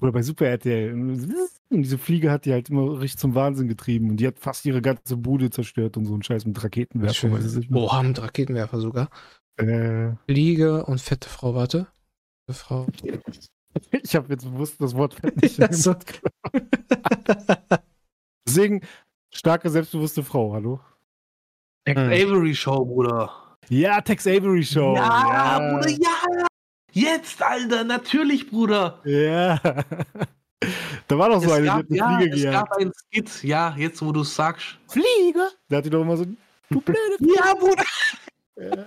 Oder bei Super RTL. Und diese Fliege hat die halt immer richtig zum Wahnsinn getrieben und die hat fast ihre ganze Bude zerstört und so einen Scheiß mit Raketenwerfer. Boah, mit Raketenwerfer sogar. Äh, Fliege und fette Frau, warte. Fette Frau. ich habe jetzt bewusst das Wort fett nicht Ja, so. Deswegen starke, selbstbewusste Frau, hallo? Tex Hm. Avery Show, Bruder. Ja, Tex Avery Show. Ja, Bruder, ja. Jetzt, Alter, natürlich, Bruder. Ja. da war doch so es eine, die gab, eine ja, Fliege es gab einen Skit, ja, jetzt wo du es sagst. Fliege? Da hat die doch immer so, du blöde Ja, Bruder. Fliege.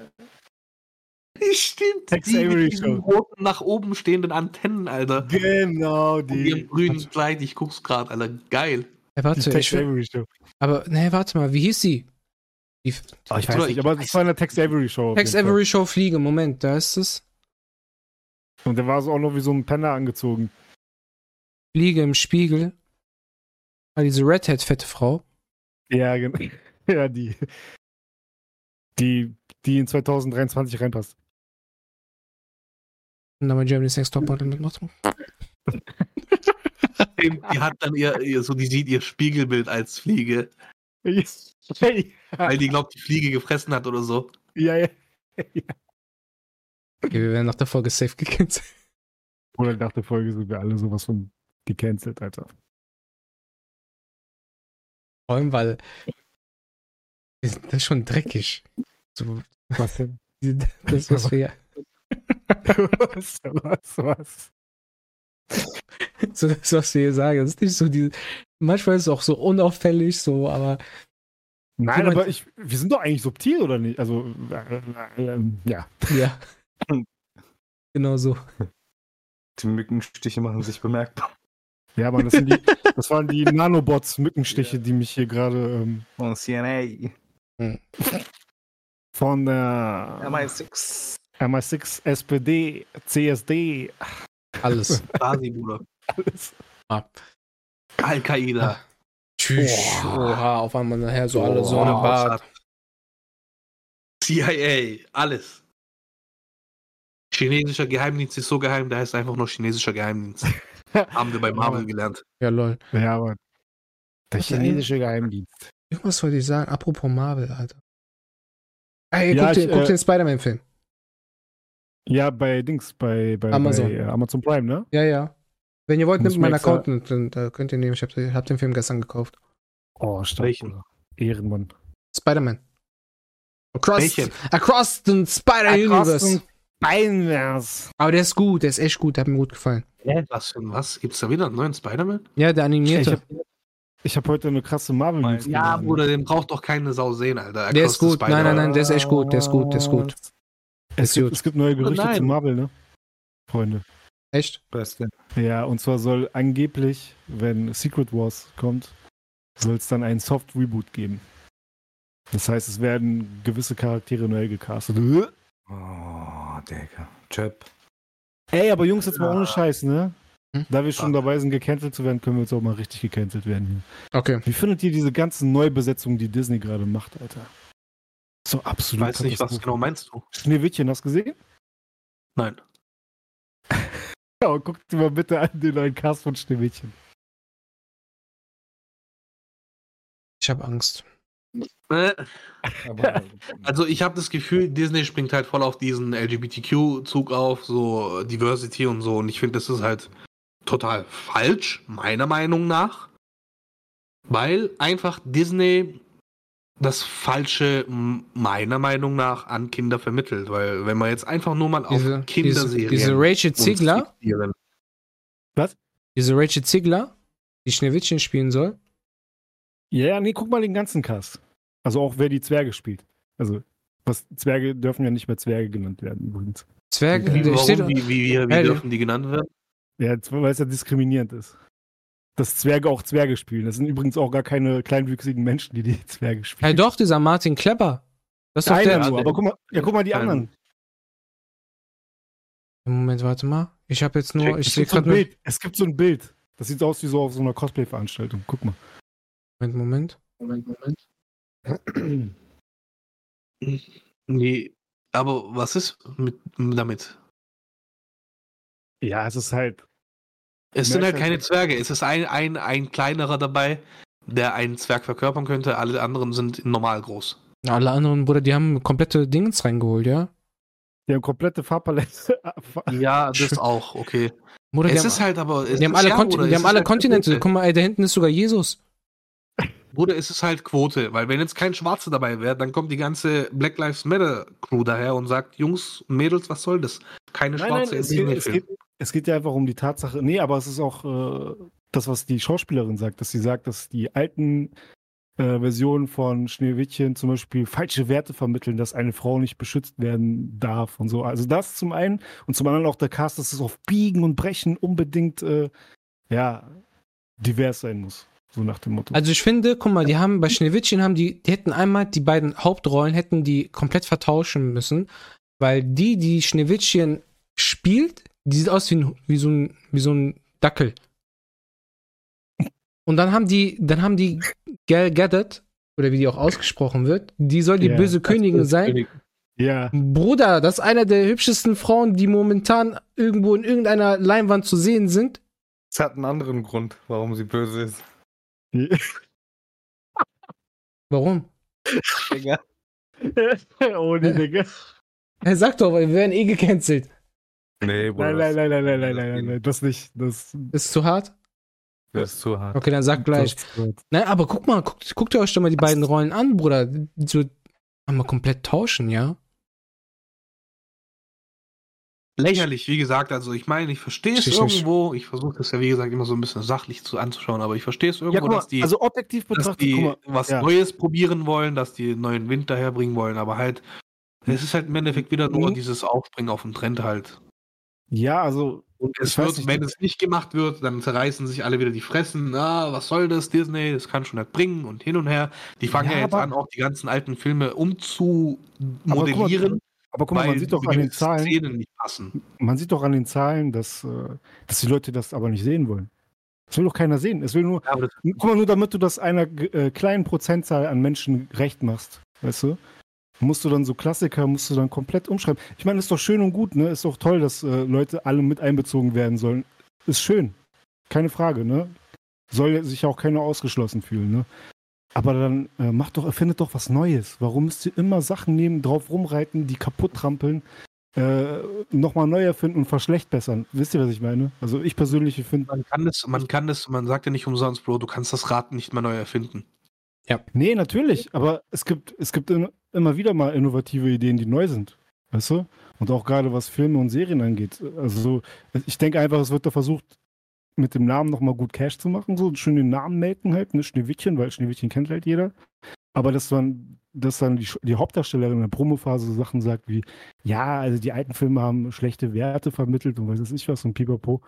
Stimmt. Tex die Avery mit diesen Show. roten nach oben stehenden Antennen, Alter. Genau, Und ihrem die. grünen Kleid, ich guck's grad, Alter. Geil. Hey, Die warte, Tex ich will, Avery Show. aber, nee, warte mal, wie hieß sie? Die, Ah, ich weiß nicht, ich aber das war eine Tex Avery Show. Tex. Avery Show Fliege, Moment, da ist es. Und der war so auch noch wie so ein Penner angezogen. Fliege im Spiegel. Ah, diese Redhead-fette Frau. Ja, genau. Ja, die. Die, die in 2023 reinpasst. Und dann bei Germany's Next Topmodel mitmacht. Die hat dann ihr, ihr, so, die sieht ihr Spiegelbild als Fliege, Hey. weil die glaubt, die Fliege gefressen hat oder so. Ja, ja. Okay, wir werden nach der Folge safe gecancelt. Oder nach der Folge sind wir alle sowas von gecancelt, Alter. Vor allem, weil das ist schon dreckig. So, Was denn? das, was wir, was, was, was? so das, was wir hier sagen, das ist nicht so die. Manchmal ist es auch so unauffällig, so, aber Nein, aber ich, wir sind doch eigentlich subtil, oder nicht? Also, äh, äh, ähm, ja. ja. genau so. Die Mückenstiche machen sich bemerkbar. Ja, Mann, das, sind die, das waren die Nanobots, Mückenstiche, die mich hier gerade ähm, Von CNA. von der MI6. MI6, SPD, CSD, Alles. Quasi, Bruder. alles. Al-Qaida. Tschüss. Oha, auf einmal nachher so alle so eine Bart. CIA, alles. Chinesischer Geheimdienst ist so geheim, der heißt einfach nur chinesischer Geheimdienst. Haben wir bei Marvel gelernt. Ja, lol. Ja, aber der chinesische Geheimdienst. Irgendwas wollte ich sagen, apropos Marvel, Alter. Ey, Ja, guck, ich, den, guck äh, den Spider-Man-Film. Ja, bei Dings, bei, bei, Amazon. bei Amazon Prime, ne? Ja, ja. Wenn ihr wollt, Muss nimmt meinen Account und dann da könnt ihr nehmen. Ich hab, ich hab den Film gestern gekauft. Oh, stark. Bruder. Ehrenmann. Spider-Man. Across, Welchen? across the Spider-Universe. Beinvers. Aber der ist gut, der ist echt gut, der hat mir gut gefallen. Was für ein was? Gibt's da wieder einen neuen Spider-Man? Ja, der Ich animierte. habe ich hab heute eine krasse Marvel News Ja. Bruder, den braucht doch keine Sau sehen, Alter. Der ist Across gut. Nein, nein, nein, der ist echt gut, der ist gut, der ist gut. Es gibt, es gibt neue Gerüchte Nein. zu Marvel, ne? Freunde. Echt? Beste. Ja, und zwar soll angeblich, wenn Secret Wars kommt, soll es dann einen Soft Reboot geben. Das heißt, es werden gewisse Charaktere neu gecastet. Oh, Digga. Chöp. Ey, aber Jungs, jetzt mal ohne Scheiß, ne? Hm? Da wir schon dabei sind, gecancelt zu werden, können wir jetzt auch mal richtig gecancelt werden hier. Okay. Wie findet ihr diese ganzen Neubesetzungen, die Disney gerade macht, Alter? So Ich absolut. weiß nicht, was genau meinst du. Schneewittchen, hast du gesehen? Nein. Ja, guck dir mal bitte an den neuen Cast von Schneewittchen. Ich habe Angst. Äh, Also ich habe das Gefühl, Disney springt halt voll auf diesen LGBTQ-Zug auf, so Diversity und so. Und ich finde, das ist halt total falsch, meiner Meinung nach. Weil einfach Disney das Falsche meiner Meinung nach an Kinder vermittelt. Weil wenn man jetzt einfach nur mal auf Diese, diese, Kinderserien diese Rachel Ziegler, fixieren. diese Rachel Ziegler, die Schneewittchen spielen soll. Ja, ja, nee, guck mal den ganzen Cast. Also auch wer die Zwerge spielt. Also, was Zwerge dürfen ja nicht mehr Zwerge genannt werden, übrigens. Zwerge, Wie, der steht, warum, wie, wie, wie, wie dürfen die genannt werden? Ja, weil es ja diskriminierend ist. Dass Zwerge auch Zwerge spielen. Das sind übrigens auch gar keine kleinwüchsigen Menschen, die die Zwerge spielen. hey doch, dieser Martin Klepper. Das ist doch Einer der. nur, aber guck mal, ja, guck mal die anderen. Moment, warte mal. Ich habe jetzt nur, ich Es sehe gibt, so ein gerade. Bild. es gibt so ein Bild. Das sieht so aus wie so auf so einer Cosplay-Veranstaltung. Guck mal. Moment, Moment. Moment, Moment. Nee, aber was ist mit, damit? Ja, es ist halt. Es sind halt keine Zwerge. Es ist ein, ein, ein kleinerer dabei, der einen Zwerg verkörpern könnte. Alle anderen sind normal groß. Alle anderen, Bruder, die haben komplette Dingens reingeholt, ja? Die haben komplette Farbpalette. Ja, das auch, okay. Bruder, es haben, ist halt aber. Es die haben alle, ja, Konti die haben alle halt Kontinente. Quote. Guck mal, ey, da hinten ist sogar Jesus. Bruder, es ist halt Quote, weil wenn jetzt kein Schwarzer dabei wäre, dann kommt die ganze Black Lives Matter Crew daher und sagt, Jungs Mädels, was soll das? Keine Nein, nein, schwarze es geht, es, geht, es geht ja einfach um die Tatsache. Nee, aber es ist auch äh, das, was die Schauspielerin sagt, dass sie sagt, dass die alten äh, Versionen von Schneewittchen zum Beispiel falsche Werte vermitteln, dass eine Frau nicht beschützt werden darf und so. Also das zum einen und zum anderen auch der Cast, dass es auf Biegen und Brechen unbedingt äh, ja divers sein muss. So nach dem Motto. Also ich finde, guck mal, die haben bei Schneewittchen haben die, die hätten einmal die beiden Hauptrollen hätten die komplett vertauschen müssen, weil die, die Schneewittchen spielt, die sieht aus wie, ein, wie so ein wie so ein Dackel. Und dann haben die, dann haben die Gal Gadot oder wie die auch ausgesprochen wird, die soll die Ja, böse Königin sein. ja, Bruder, das ist eine der hübschesten Frauen, die momentan irgendwo in irgendeiner Leinwand zu sehen sind. Es hat einen anderen Grund, warum sie böse ist. Warum? Digga. oh nee, Digga. Er sagt doch, wir werden eh gecancelt. Nee, Bruder. Nein, nein, nein, nein, nein, nein, das- nein, nein, nein, das nicht. Das, Ist zu hart? Das ist zu hart. Okay, dann sag gleich. Das, Nein, aber guck mal, guckt, guckt ihr euch doch mal die beiden Rollen an, Bruder. So einmal komplett tauschen, ja? Lächerlich, wie gesagt, also ich meine, ich verstehe es irgendwo. Ich versuche das ja, wie gesagt, immer so ein bisschen sachlich zu anzuschauen, aber ich verstehe es ja, irgendwo, mal, dass die, also objektiv dass betrachtet, die guck mal, was ja. Neues probieren wollen, dass die neuen Wind daherbringen wollen, aber halt, es ist halt im Endeffekt wieder nur Mhm. dieses Aufspringen auf den Trend halt. Ja, also Und es wird, nicht, wenn es nicht gemacht wird, dann zerreißen sich alle wieder die Fressen. Ah, was soll das, Disney? Das kann schon nicht bringen und hin und her. Die fangen ja, Ja, jetzt aber- an, auch die ganzen alten Filme umzumodellieren, Aber guck mal, man sieht doch an den Zahlen, Szenen nicht passen. man sieht doch an den Zahlen, dass, äh, dass die Leute das aber nicht sehen wollen. Das will doch keiner sehen. Es will nur, Ja, guck mal, nur damit du das einer äh, kleinen Prozentzahl an Menschen recht machst, weißt du? Musst du dann so Klassiker, musst du dann komplett umschreiben. Ich meine, ist doch schön und gut, ne? Ist doch toll, dass äh, Leute alle mit einbezogen werden sollen. Ist schön. Keine Frage, ne? Soll sich auch keiner ausgeschlossen fühlen, ne? Aber dann äh, macht doch, erfindet doch was Neues. Warum müsst ihr immer Sachen nehmen, drauf rumreiten, die kaputt trampeln, äh, nochmal neu erfinden und verschlechtbessern? Wisst ihr, was ich meine? Also ich persönlich finde, man kann das, man kann das, man sagt ja nicht umsonst, Bro, du kannst das Rad nicht mehr neu erfinden. nee, natürlich, aber es gibt, es gibt in, immer wieder mal innovative Ideen, die neu sind. Weißt du? Und auch gerade was Filme und Serien angeht. Also ich denke einfach, es wird da versucht, mit dem Namen nochmal gut Cash zu machen, so schön den Namen melken halt, ne, Schneewittchen, weil Schneewittchen kennt halt jeder. Aber dass dann, dass dann die, die Hauptdarstellerin in der Promophase so Sachen sagt wie, ja, also die alten Filme haben schlechte Werte vermittelt und weiß ich was und pipapo.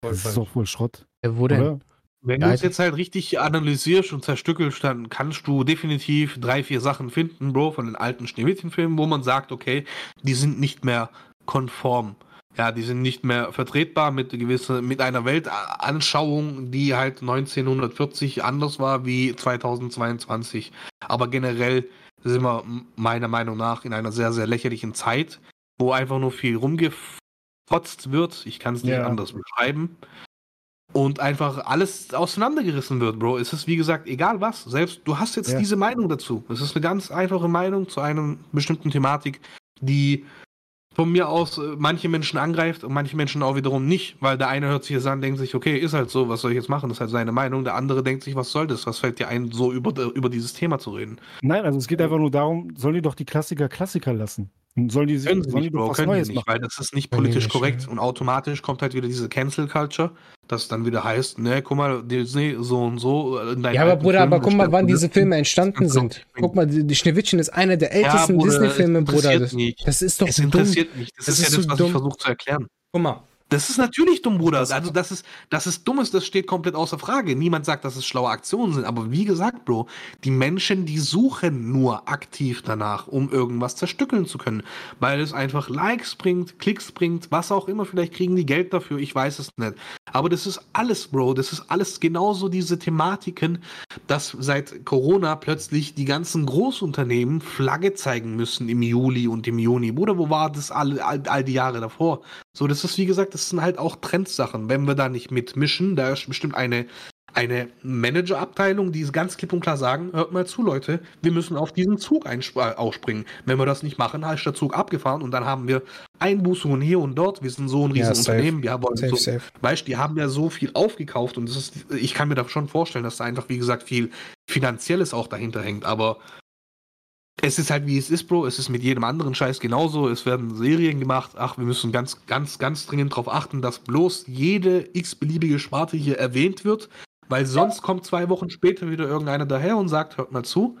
Das ist doch wohl Schrott, Ja, wo denn? oder? Wenn Ja, du es ich- jetzt halt richtig analysierst und zerstückelst, dann kannst du definitiv drei, vier Sachen finden, Bro, von den alten Schneewittchen-Filmen, wo man sagt, okay, die sind nicht mehr konform. Ja, die sind nicht mehr vertretbar mit gewisse, mit einer Weltanschauung, die halt 1940 anders war wie 2022. Aber generell sind wir meiner Meinung nach in einer sehr, sehr lächerlichen Zeit, wo einfach nur viel rumgefotzt wird. Ich kann es nicht Ja. anders beschreiben und einfach alles auseinandergerissen wird, Bro. Es ist wie gesagt egal was. Selbst du hast jetzt Ja. diese Meinung dazu. Es ist eine ganz einfache Meinung zu einer bestimmten Thematik, die von mir aus äh, manche Menschen angreift und manche Menschen auch wiederum nicht, weil der eine hört sich das an, denkt sich, okay, ist halt so, was soll ich jetzt machen? Das ist halt seine Meinung. Der andere denkt sich, was soll das? Was fällt dir ein, so über, über dieses Thema zu reden? Nein, also es geht einfach nur darum, sollen die doch die Klassiker Klassiker lassen. Und sollen die, sich- Können sie sollen nicht, die doch Bro, was Neues nicht, machen? weil das ist nicht politisch korrekt. ja. Und automatisch kommt halt wieder diese Cancel Culture, das dann wieder heißt, ne, guck mal, Disney so und so. äh, Ja, aber Bruder, Filmen aber guck mal, wann das diese. Filme entstanden sind. Guck mal, die, die Schneewittchen ist einer der ältesten es Disney-Filme, Bruder. Das, das ist doch Es dumm. interessiert mich. Das, Das ist, ist ja das, so was dumm. ich versuche zu erklären. Guck mal. Das ist natürlich dumm, Bruder. Also, das ist, das ist dummes, das steht komplett außer Frage. Niemand sagt, dass es schlaue Aktionen sind. Aber wie gesagt, Bro, die Menschen, die suchen nur aktiv danach, um irgendwas zerstückeln zu können. Weil es einfach Likes bringt, Klicks bringt, was auch immer. Vielleicht kriegen die Geld dafür, ich weiß es nicht. Aber das ist alles, Bro. Das ist alles genauso diese Thematiken, dass seit Corona plötzlich die ganzen Großunternehmen Flagge zeigen müssen im Juli und im Juni. Bruder, wo war das all, all, all die Jahre davor? So, das ist wie gesagt, das sind halt auch Trendsachen. Wenn wir da nicht mitmischen, da ist bestimmt eine, eine Managerabteilung, die ganz klipp und klar sagen, hört mal zu, Leute, wir müssen auf diesen Zug äh, aufspringen. Wenn wir das nicht machen, ist der Zug abgefahren und dann haben wir Einbußungen hier und dort. Wir sind so ein Ja, Riesenunternehmen. wir wollen Safe, so, safe. Weißt die haben ja so viel aufgekauft und das ist, ich kann mir da schon vorstellen, dass da einfach, wie gesagt, viel Finanzielles auch dahinter hängt, aber es ist halt wie es ist, Bro. Es ist mit jedem anderen Scheiß genauso. Es werden Serien gemacht. Ach, wir müssen ganz, ganz, ganz dringend darauf achten, dass bloß jede x-beliebige Sparte hier erwähnt wird, weil sonst kommt zwei Wochen später wieder irgendeiner daher und sagt, hört mal zu,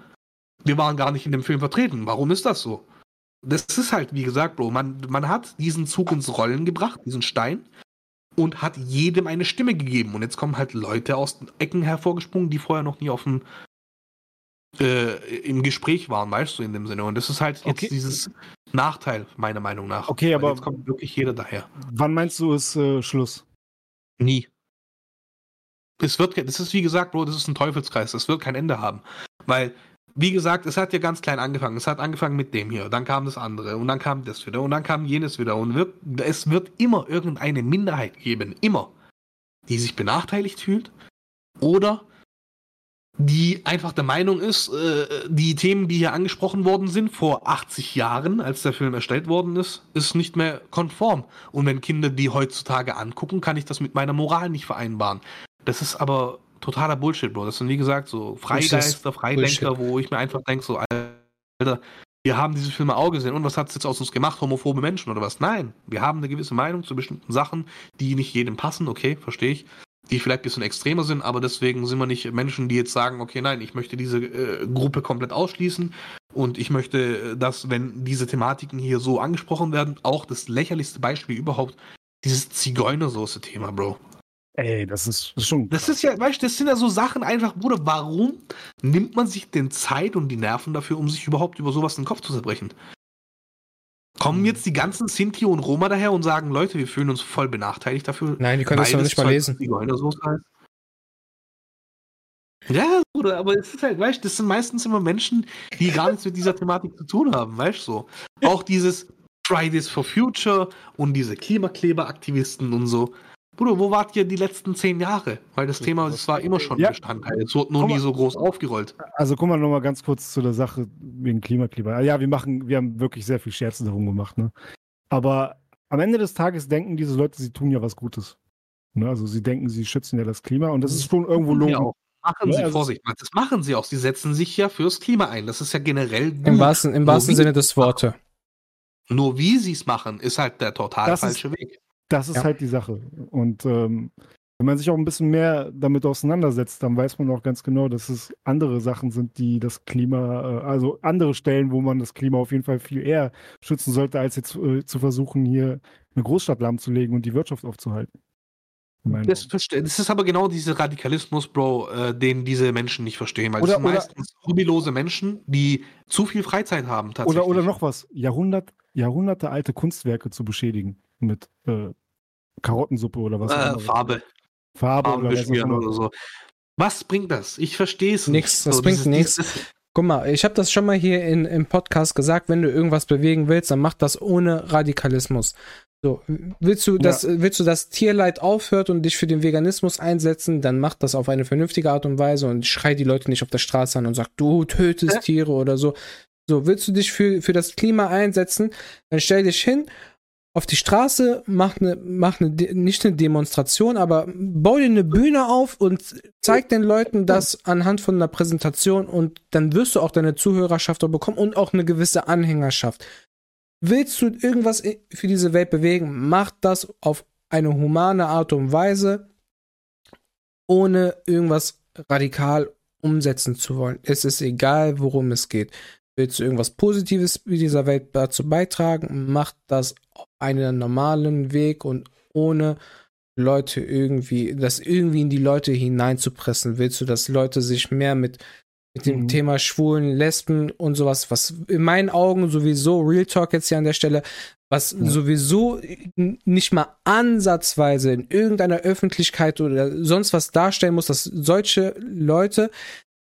wir waren gar nicht in dem Film vertreten. Warum ist das so? Das ist halt, wie gesagt, Bro, man, man hat diesen Zug ins Rollen gebracht, diesen Stein, und hat jedem eine Stimme gegeben. Und jetzt kommen halt Leute aus den Ecken hervorgesprungen, die vorher noch nie auf dem äh, im Gespräch waren, weißt du, in dem Sinne. Und das ist halt jetzt Okay. dieses Nachteil, meiner Meinung nach. Okay, Weil aber- jetzt kommt wirklich jeder daher. Wann meinst du, ist äh, Schluss? Nie. Es wird, das ist wie gesagt, Bro, das ist ein Teufelskreis. Das wird kein Ende haben. Weil, wie gesagt, es hat ja ganz klein angefangen. Es hat angefangen mit dem hier, dann kam das andere und dann kam das wieder und dann kam jenes wieder. Und wird, es wird immer irgendeine Minderheit geben, immer, die sich benachteiligt fühlt oder die einfach der Meinung ist, äh, die Themen, die hier angesprochen worden sind vor 80 Jahren, als der Film erstellt worden ist, ist nicht mehr konform. Und wenn Kinder die heutzutage angucken, kann ich das mit meiner Moral nicht vereinbaren. Das ist aber totaler Bullshit, Bro. Das sind wie gesagt so Freigeister, Freidenker, wo ich mir einfach denke, so, Alter, wir haben diese Filme auch gesehen und was hat es jetzt aus uns gemacht? Homophobe Menschen oder was? Nein, wir haben eine gewisse Meinung zu bestimmten Sachen, die nicht jedem passen, okay, verstehe ich die vielleicht ein bisschen extremer sind, aber deswegen sind wir nicht Menschen, die jetzt sagen, okay, nein, ich möchte diese äh, Gruppe komplett ausschließen und ich möchte, äh, dass, wenn diese Thematiken hier so angesprochen werden, auch das lächerlichste Beispiel überhaupt, dieses Zigeunersoße-Thema, Bro. Ey, das ist, das ist schon. Das ist ja, weißt du, das sind ja so Sachen einfach, Bruder, warum nimmt man sich den Zeit und die Nerven dafür, um sich überhaupt über sowas den Kopf zu zerbrechen? Kommen jetzt die ganzen Sinti und Roma daher und sagen, Leute, wir fühlen uns voll benachteiligt dafür, Nein, die können das noch nicht mal Zeug lesen. Ja, Bruder, aber es ist halt, weißt du, das sind meistens immer Menschen, die gar nichts mit dieser Thematik zu tun haben, weißt du so. Auch dieses Fridays for Future und diese Klimakleberaktivisten und so. Bruder, wo wart ihr die letzten zehn Jahre? Weil das Thema, das war immer schon Ja. Bestandteil. Es wurde nur Guck nie so groß aufgerollt. Also guck mal noch mal ganz kurz zu der Sache wegen Klimakleber. Ja, wir machen, wir haben wirklich sehr viel Scherze darum gemacht, ne? Aber am Ende des Tages denken diese Leute, sie tun ja was Gutes. Ne? Also sie denken, sie schützen ja das Klima und das ist schon irgendwo Machen sie logisch. auch. Machen Ja, sie, also- Vorsicht, das machen sie auch. Sie setzen sich ja fürs Klima ein. Das ist ja generell gut. Im wahrsten, im wahrsten Sinne des Wortes. Nur wie sie es machen, ist halt der total Das ist- falsche Weg. Das ist Ja. halt die Sache. Und ähm, wenn man sich auch ein bisschen mehr damit auseinandersetzt, dann weiß man auch ganz genau, dass es andere Sachen sind, die das Klima, äh, also andere Stellen, wo man das Klima auf jeden Fall viel eher schützen sollte, als jetzt äh, zu versuchen, hier eine Großstadt lahmzulegen und die Wirtschaft aufzuhalten. Das, das ist aber genau dieser Radikalismus, Bro, äh, den diese Menschen nicht verstehen. Weil Oder- das sind oder- meistens hobbylose Menschen, die zu viel Freizeit haben tatsächlich. Oder, oder noch was, Jahrhundert, Jahrhunderte alte Kunstwerke zu beschädigen mit äh, Karottensuppe oder was äh. Farbe, Farbe Farben oder beschmieren oder so. Was bringt das? Ich verstehe es Nix, nicht. das bringt dieses- nix. dieses- Guck mal, ich habe das schon mal hier in, im Podcast gesagt, wenn du irgendwas bewegen willst, dann mach das ohne Radikalismus. So, willst du, dass, willst du, dass Tierleid aufhört und dich für den Veganismus einsetzen, dann mach das auf eine vernünftige Art und Weise und schrei die Leute nicht auf der Straße an und sag, du tötest Ja. Tiere oder so. So, willst du dich für, für das Klima einsetzen, dann stell dich hin auf die Straße, mach eine, mach eine, nicht eine Demonstration, aber bau dir eine Bühne auf und zeig den Leuten das anhand von einer Präsentation und dann wirst du auch deine Zuhörerschaft bekommen und auch eine gewisse Anhängerschaft. Willst du irgendwas für diese Welt bewegen, mach das auf eine humane Art und Weise, ohne irgendwas radikal umsetzen zu wollen. Es ist egal, worum es geht. Willst du irgendwas Positives in dieser Welt dazu beitragen, mach das auf einen normalen Weg und ohne Leute irgendwie, das irgendwie in die Leute hineinzupressen. Willst du, dass Leute sich mehr mit, mit dem Mhm. Thema Schwulen, Lesben und sowas, was in meinen Augen sowieso, Real Talk jetzt hier an der Stelle, was Ja. sowieso nicht mal ansatzweise in irgendeiner Öffentlichkeit oder sonst was darstellen muss, dass solche Leute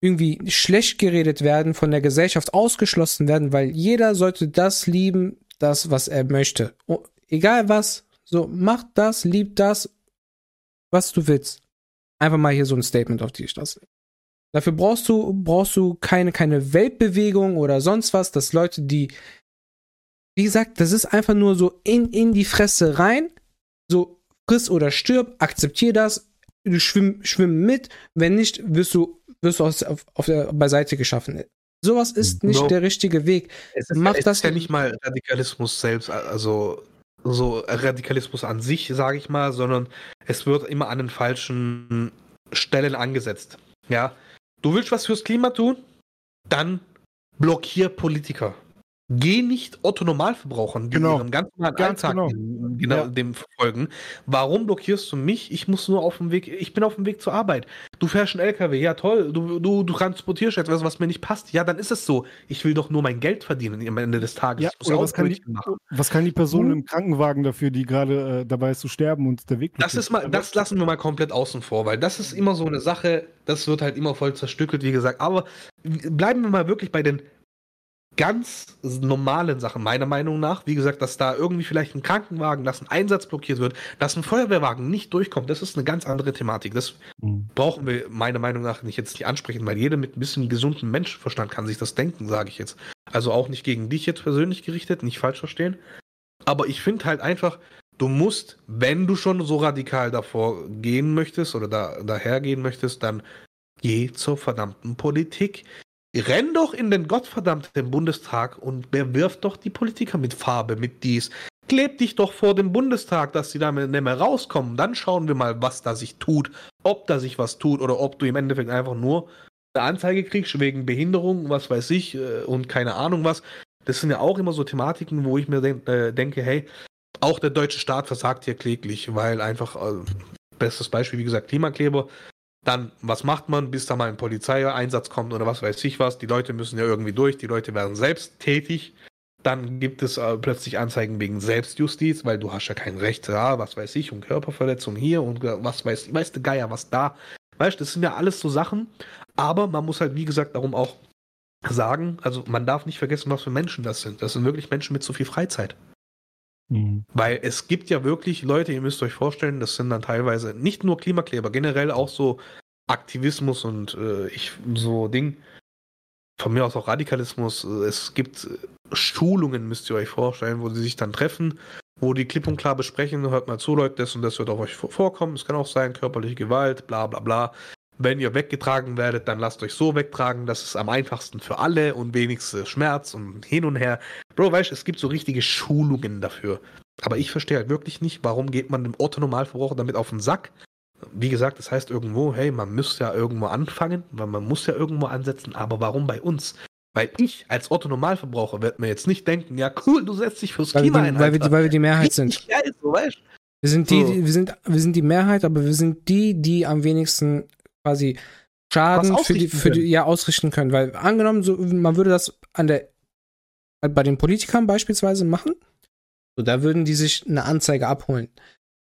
irgendwie schlecht geredet werden, von der Gesellschaft ausgeschlossen werden, weil jeder sollte das lieben, das, was er möchte. O- egal was, so mach das, lieb das, was du willst. Einfach mal hier so ein Statement auf die Straße. Dafür brauchst du, brauchst du keine, keine Weltbewegung oder sonst was, dass Leute, die, wie gesagt, das ist einfach nur so in, in die Fresse rein, so friss oder stirb, akzeptier das, du schwimm, schwimm mit, wenn nicht, wirst du, wirst du auf, auf der Beiseite geschaffen. Sowas ist nicht Bro. der richtige Weg. Es ist, Mach es das- ist ja nicht mal Radikalismus selbst, also so Radikalismus an sich, sage ich mal, sondern es wird immer an den falschen Stellen angesetzt. Ja, du willst was fürs Klima tun, dann blockier Politiker. Geh nicht Otto Normalverbrauchern, die Genau. ihrem ganz normalen Ganz Alltag genau. genau Ja. dem folgen. Warum blockierst du mich? Ich muss nur auf dem Weg, ich bin auf dem Weg zur Arbeit. Du fährst einen LKW, ja toll, du, du, du transportierst etwas, was mir nicht passt. Ja, dann ist es so. Ich will doch nur mein Geld verdienen am Ende des Tages. Ja, oder was kann, die, was kann die Person Mhm. im Krankenwagen dafür, die gerade äh, dabei ist zu sterben und der Weg Das ist mal, das lassen wir mal komplett außen vor, weil das ist immer so eine Sache, das wird halt immer voll zerstückelt, wie gesagt. Aber bleiben wir mal wirklich bei den ganz normalen Sachen, meiner Meinung nach. Wie gesagt, dass da irgendwie vielleicht ein Krankenwagen, dass ein Einsatz blockiert wird, dass ein Feuerwehrwagen nicht durchkommt, das ist eine ganz andere Thematik. Das Mhm. brauchen wir meiner Meinung nach nicht jetzt nicht ansprechen, weil jeder mit ein bisschen gesundem Menschenverstand kann sich das denken, sage ich jetzt. Also auch nicht gegen dich jetzt persönlich gerichtet, nicht falsch verstehen. Aber ich finde halt einfach, du musst, wenn du schon so radikal davor gehen möchtest oder da, dahergehen möchtest, dann geh zur verdammten Politik. Renn doch in den gottverdammten Bundestag und bewirf doch die Politiker mit Farbe, mit dies. Kleb dich doch vor dem Bundestag, dass sie damit nicht mehr rauskommen. Dann schauen wir mal, was da sich tut. Ob da sich was tut oder ob du im Endeffekt einfach nur eine Anzeige kriegst wegen Behinderung, was weiß ich, äh, und keine Ahnung was. Das sind ja auch immer so Thematiken, wo ich mir denk, äh, denke, hey, auch der deutsche Staat versagt hier kläglich, weil einfach, äh, bestes Beispiel, wie gesagt, Klimakleber. Dann, was macht man, bis da mal ein Polizeieinsatz kommt oder was weiß ich was? Die Leute müssen ja irgendwie durch, die Leute werden selbst tätig. Dann gibt es äh, plötzlich Anzeigen wegen Selbstjustiz, weil du hast ja kein Recht, ja, was weiß ich, und Körperverletzung hier und äh, was weiß ich, weiß der Geier, was da. Weißt du, das sind ja alles so Sachen, aber man muss halt, wie gesagt, darum auch sagen, also man darf nicht vergessen, was für Menschen das sind. Das sind wirklich Menschen mit zu viel Freizeit. Mhm. Weil es gibt ja wirklich Leute, ihr müsst euch vorstellen, das sind dann teilweise nicht nur Klimakleber, generell auch so Aktivismus und äh, ich so Ding. Von mir aus auch Radikalismus. Es gibt äh, Schulungen, müsst ihr euch vorstellen, wo sie sich dann treffen, wo die klipp und klar besprechen, hört mal zu, Leute, das und das wird auf euch vor- vorkommen. Es kann auch sein, körperliche Gewalt, bla bla bla. Wenn ihr weggetragen werdet, dann lasst euch so wegtragen, das ist am einfachsten für alle und wenigstens Schmerz und hin und her. Bro, weißt du, es gibt so richtige Schulungen dafür. Aber ich verstehe halt wirklich nicht, warum geht man dem Otto-Normalverbraucher damit auf den Sack? Wie gesagt, das heißt irgendwo, hey, man müsste ja irgendwo anfangen, weil man muss ja irgendwo ansetzen, aber warum bei uns? Weil ich als Otto-Normalverbraucher werde mir jetzt nicht denken, ja cool, du setzt dich fürs Weil Klima die, ein, weil, wir weil wir die Mehrheit sind. Geil, so, weißt? Wir sind die, So. die, wir sind, wir sind die Mehrheit, aber wir sind die, die am wenigsten quasi Schaden für die, für die, ja, ausrichten können. Weil angenommen, so, man würde das an der, bei den Politikern beispielsweise machen, so, da würden die sich eine Anzeige abholen.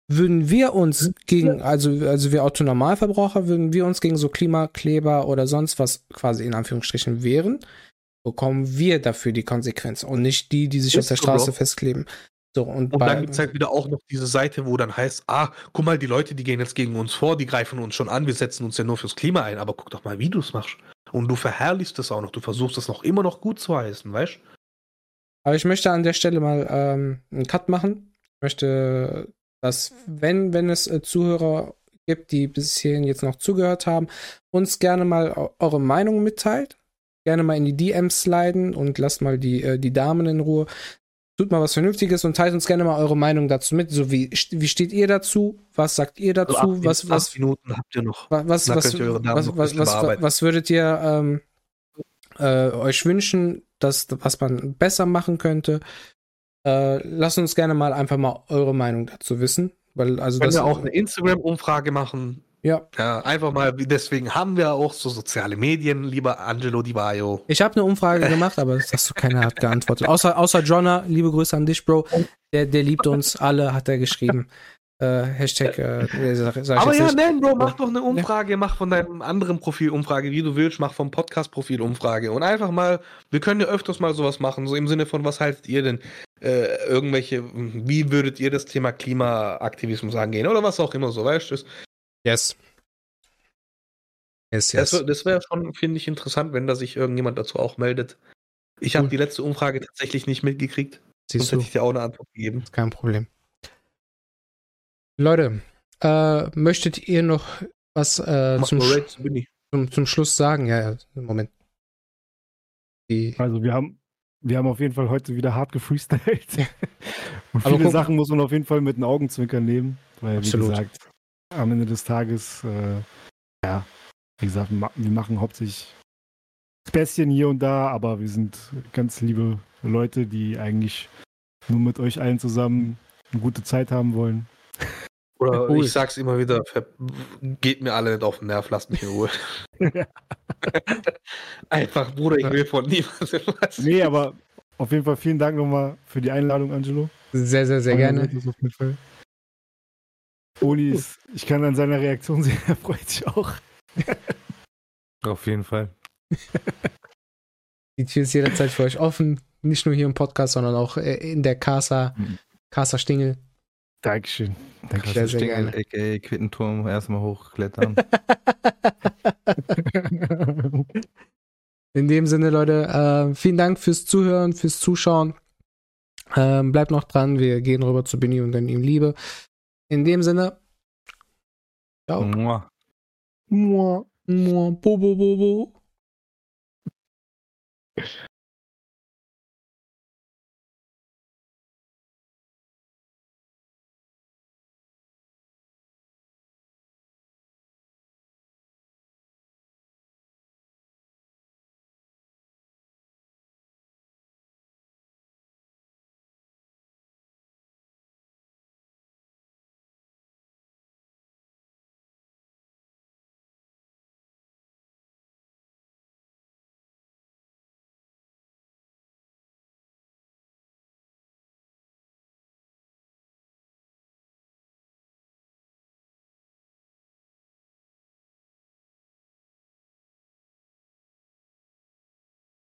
Würden wir uns gegen, also, also wir Autonormalverbraucher, würden wir uns gegen so Klimakleber oder sonst was quasi in Anführungsstrichen wehren, bekommen wir dafür die Konsequenz und nicht die, die sich Ist auf der so, Straße Bro. festkleben. So, und, Und dann gibt es halt wieder auch noch diese Seite, wo dann heißt, ah, guck mal, die Leute, die gehen jetzt gegen uns vor, die greifen uns schon an, wir setzen uns ja nur fürs Klima ein, aber guck doch mal, wie du es machst. Und du verherrlichst es auch noch, du versuchst es noch immer noch gut zu heißen, weißt Aber ich möchte an der Stelle mal ähm, einen Cut machen. Ich möchte, dass, wenn, wenn es äh, Zuhörer gibt, die bis hierhin jetzt noch zugehört haben, uns gerne mal eu- eure Meinung mitteilt. Gerne mal in die DMs sliden und lasst mal die, äh, die Damen in Ruhe. Tut mal was Vernünftiges und teilt uns gerne mal eure Meinung dazu mit. So wie, wie steht ihr dazu? Was sagt ihr dazu? So was, acht was, Minuten habt ihr noch. wa- was, was, was, was, was würdet ihr ähm, äh, euch wünschen, dass, was man besser machen könnte? Äh, lasst uns gerne mal einfach mal eure Meinung dazu wissen. Weil, also Können das, wir auch eine Instagram-Umfrage machen. Ja, Ja, einfach mal, deswegen haben wir auch so soziale Medien, lieber Angelo Di Baio. Ich habe eine Umfrage gemacht, aber das hast du keiner hat geantwortet. Außer, außer Jonna, liebe Grüße an dich, Bro. Der, der liebt uns alle, hat er geschrieben. Äh, Hashtag, äh, sag, sag ich Aber ja, nein, Bro, mach doch eine Umfrage, mach von deinem anderen Profil Umfrage, wie du willst, mach vom Podcast-Profil Umfrage und einfach mal, wir können ja öfters mal sowas machen, so im Sinne von, was haltet ihr denn? Äh, irgendwelche, wie würdet ihr das Thema Klimaaktivismus angehen oder was auch immer so, weißt du? Das, Yes. Yes, das, yes. wär- das wäre schon, finde ich, interessant, wenn da sich irgendjemand dazu auch meldet. Ich habe die letzte Umfrage tatsächlich nicht mitgekriegt, sonst Siehst du, hätte ich dir auch eine Antwort gegeben. kein Problem. Leute, äh, möchtet ihr noch was äh, zum, Sch zum, zum Schluss sagen? Ja, ja, Moment. Die, Also wir haben, wir haben auf jeden Fall heute wieder hart gefreestylt. Und Aber viele guck- Sachen muss man auf jeden Fall mit den Augenzwinkern nehmen, weil Absolut. wie gesagt, am Ende des Tages, äh, ja, wie gesagt, ma- wir machen hauptsächlich Späßchen hier und da, aber wir sind ganz liebe Leute, die eigentlich nur mit euch allen zusammen eine gute Zeit haben wollen. Oder Cool. ich sag's immer wieder, geht mir alle nicht auf den Nerv, lasst mich in Ruhe. Einfach, Bruder, ich will von niemandem was. Nee, aber auf jeden Fall vielen Dank nochmal für die Einladung, Angelo. sehr, sehr, sehr gerne. Das auf jeden Fall. Oli, ist, ich kann an seiner Reaktion sehen, er freut sich auch. Auf jeden Fall. Die Tür ist jederzeit für euch offen. Nicht nur hier im Podcast, sondern auch äh, in der Casa. Casa Stingel. Dankeschön. Dankeschön. Sehr, sehr Stingel, gerne. aka Quittenturm, erstmal hochklettern. In dem Sinne, Leute, äh, vielen Dank fürs Zuhören, fürs Zuschauen. Ähm, bleibt noch dran, wir gehen rüber zu Benny und dann ihm Liebe. In dem Sinne, ciao. Mua. Mua, mua, bo, bo, bo, bo.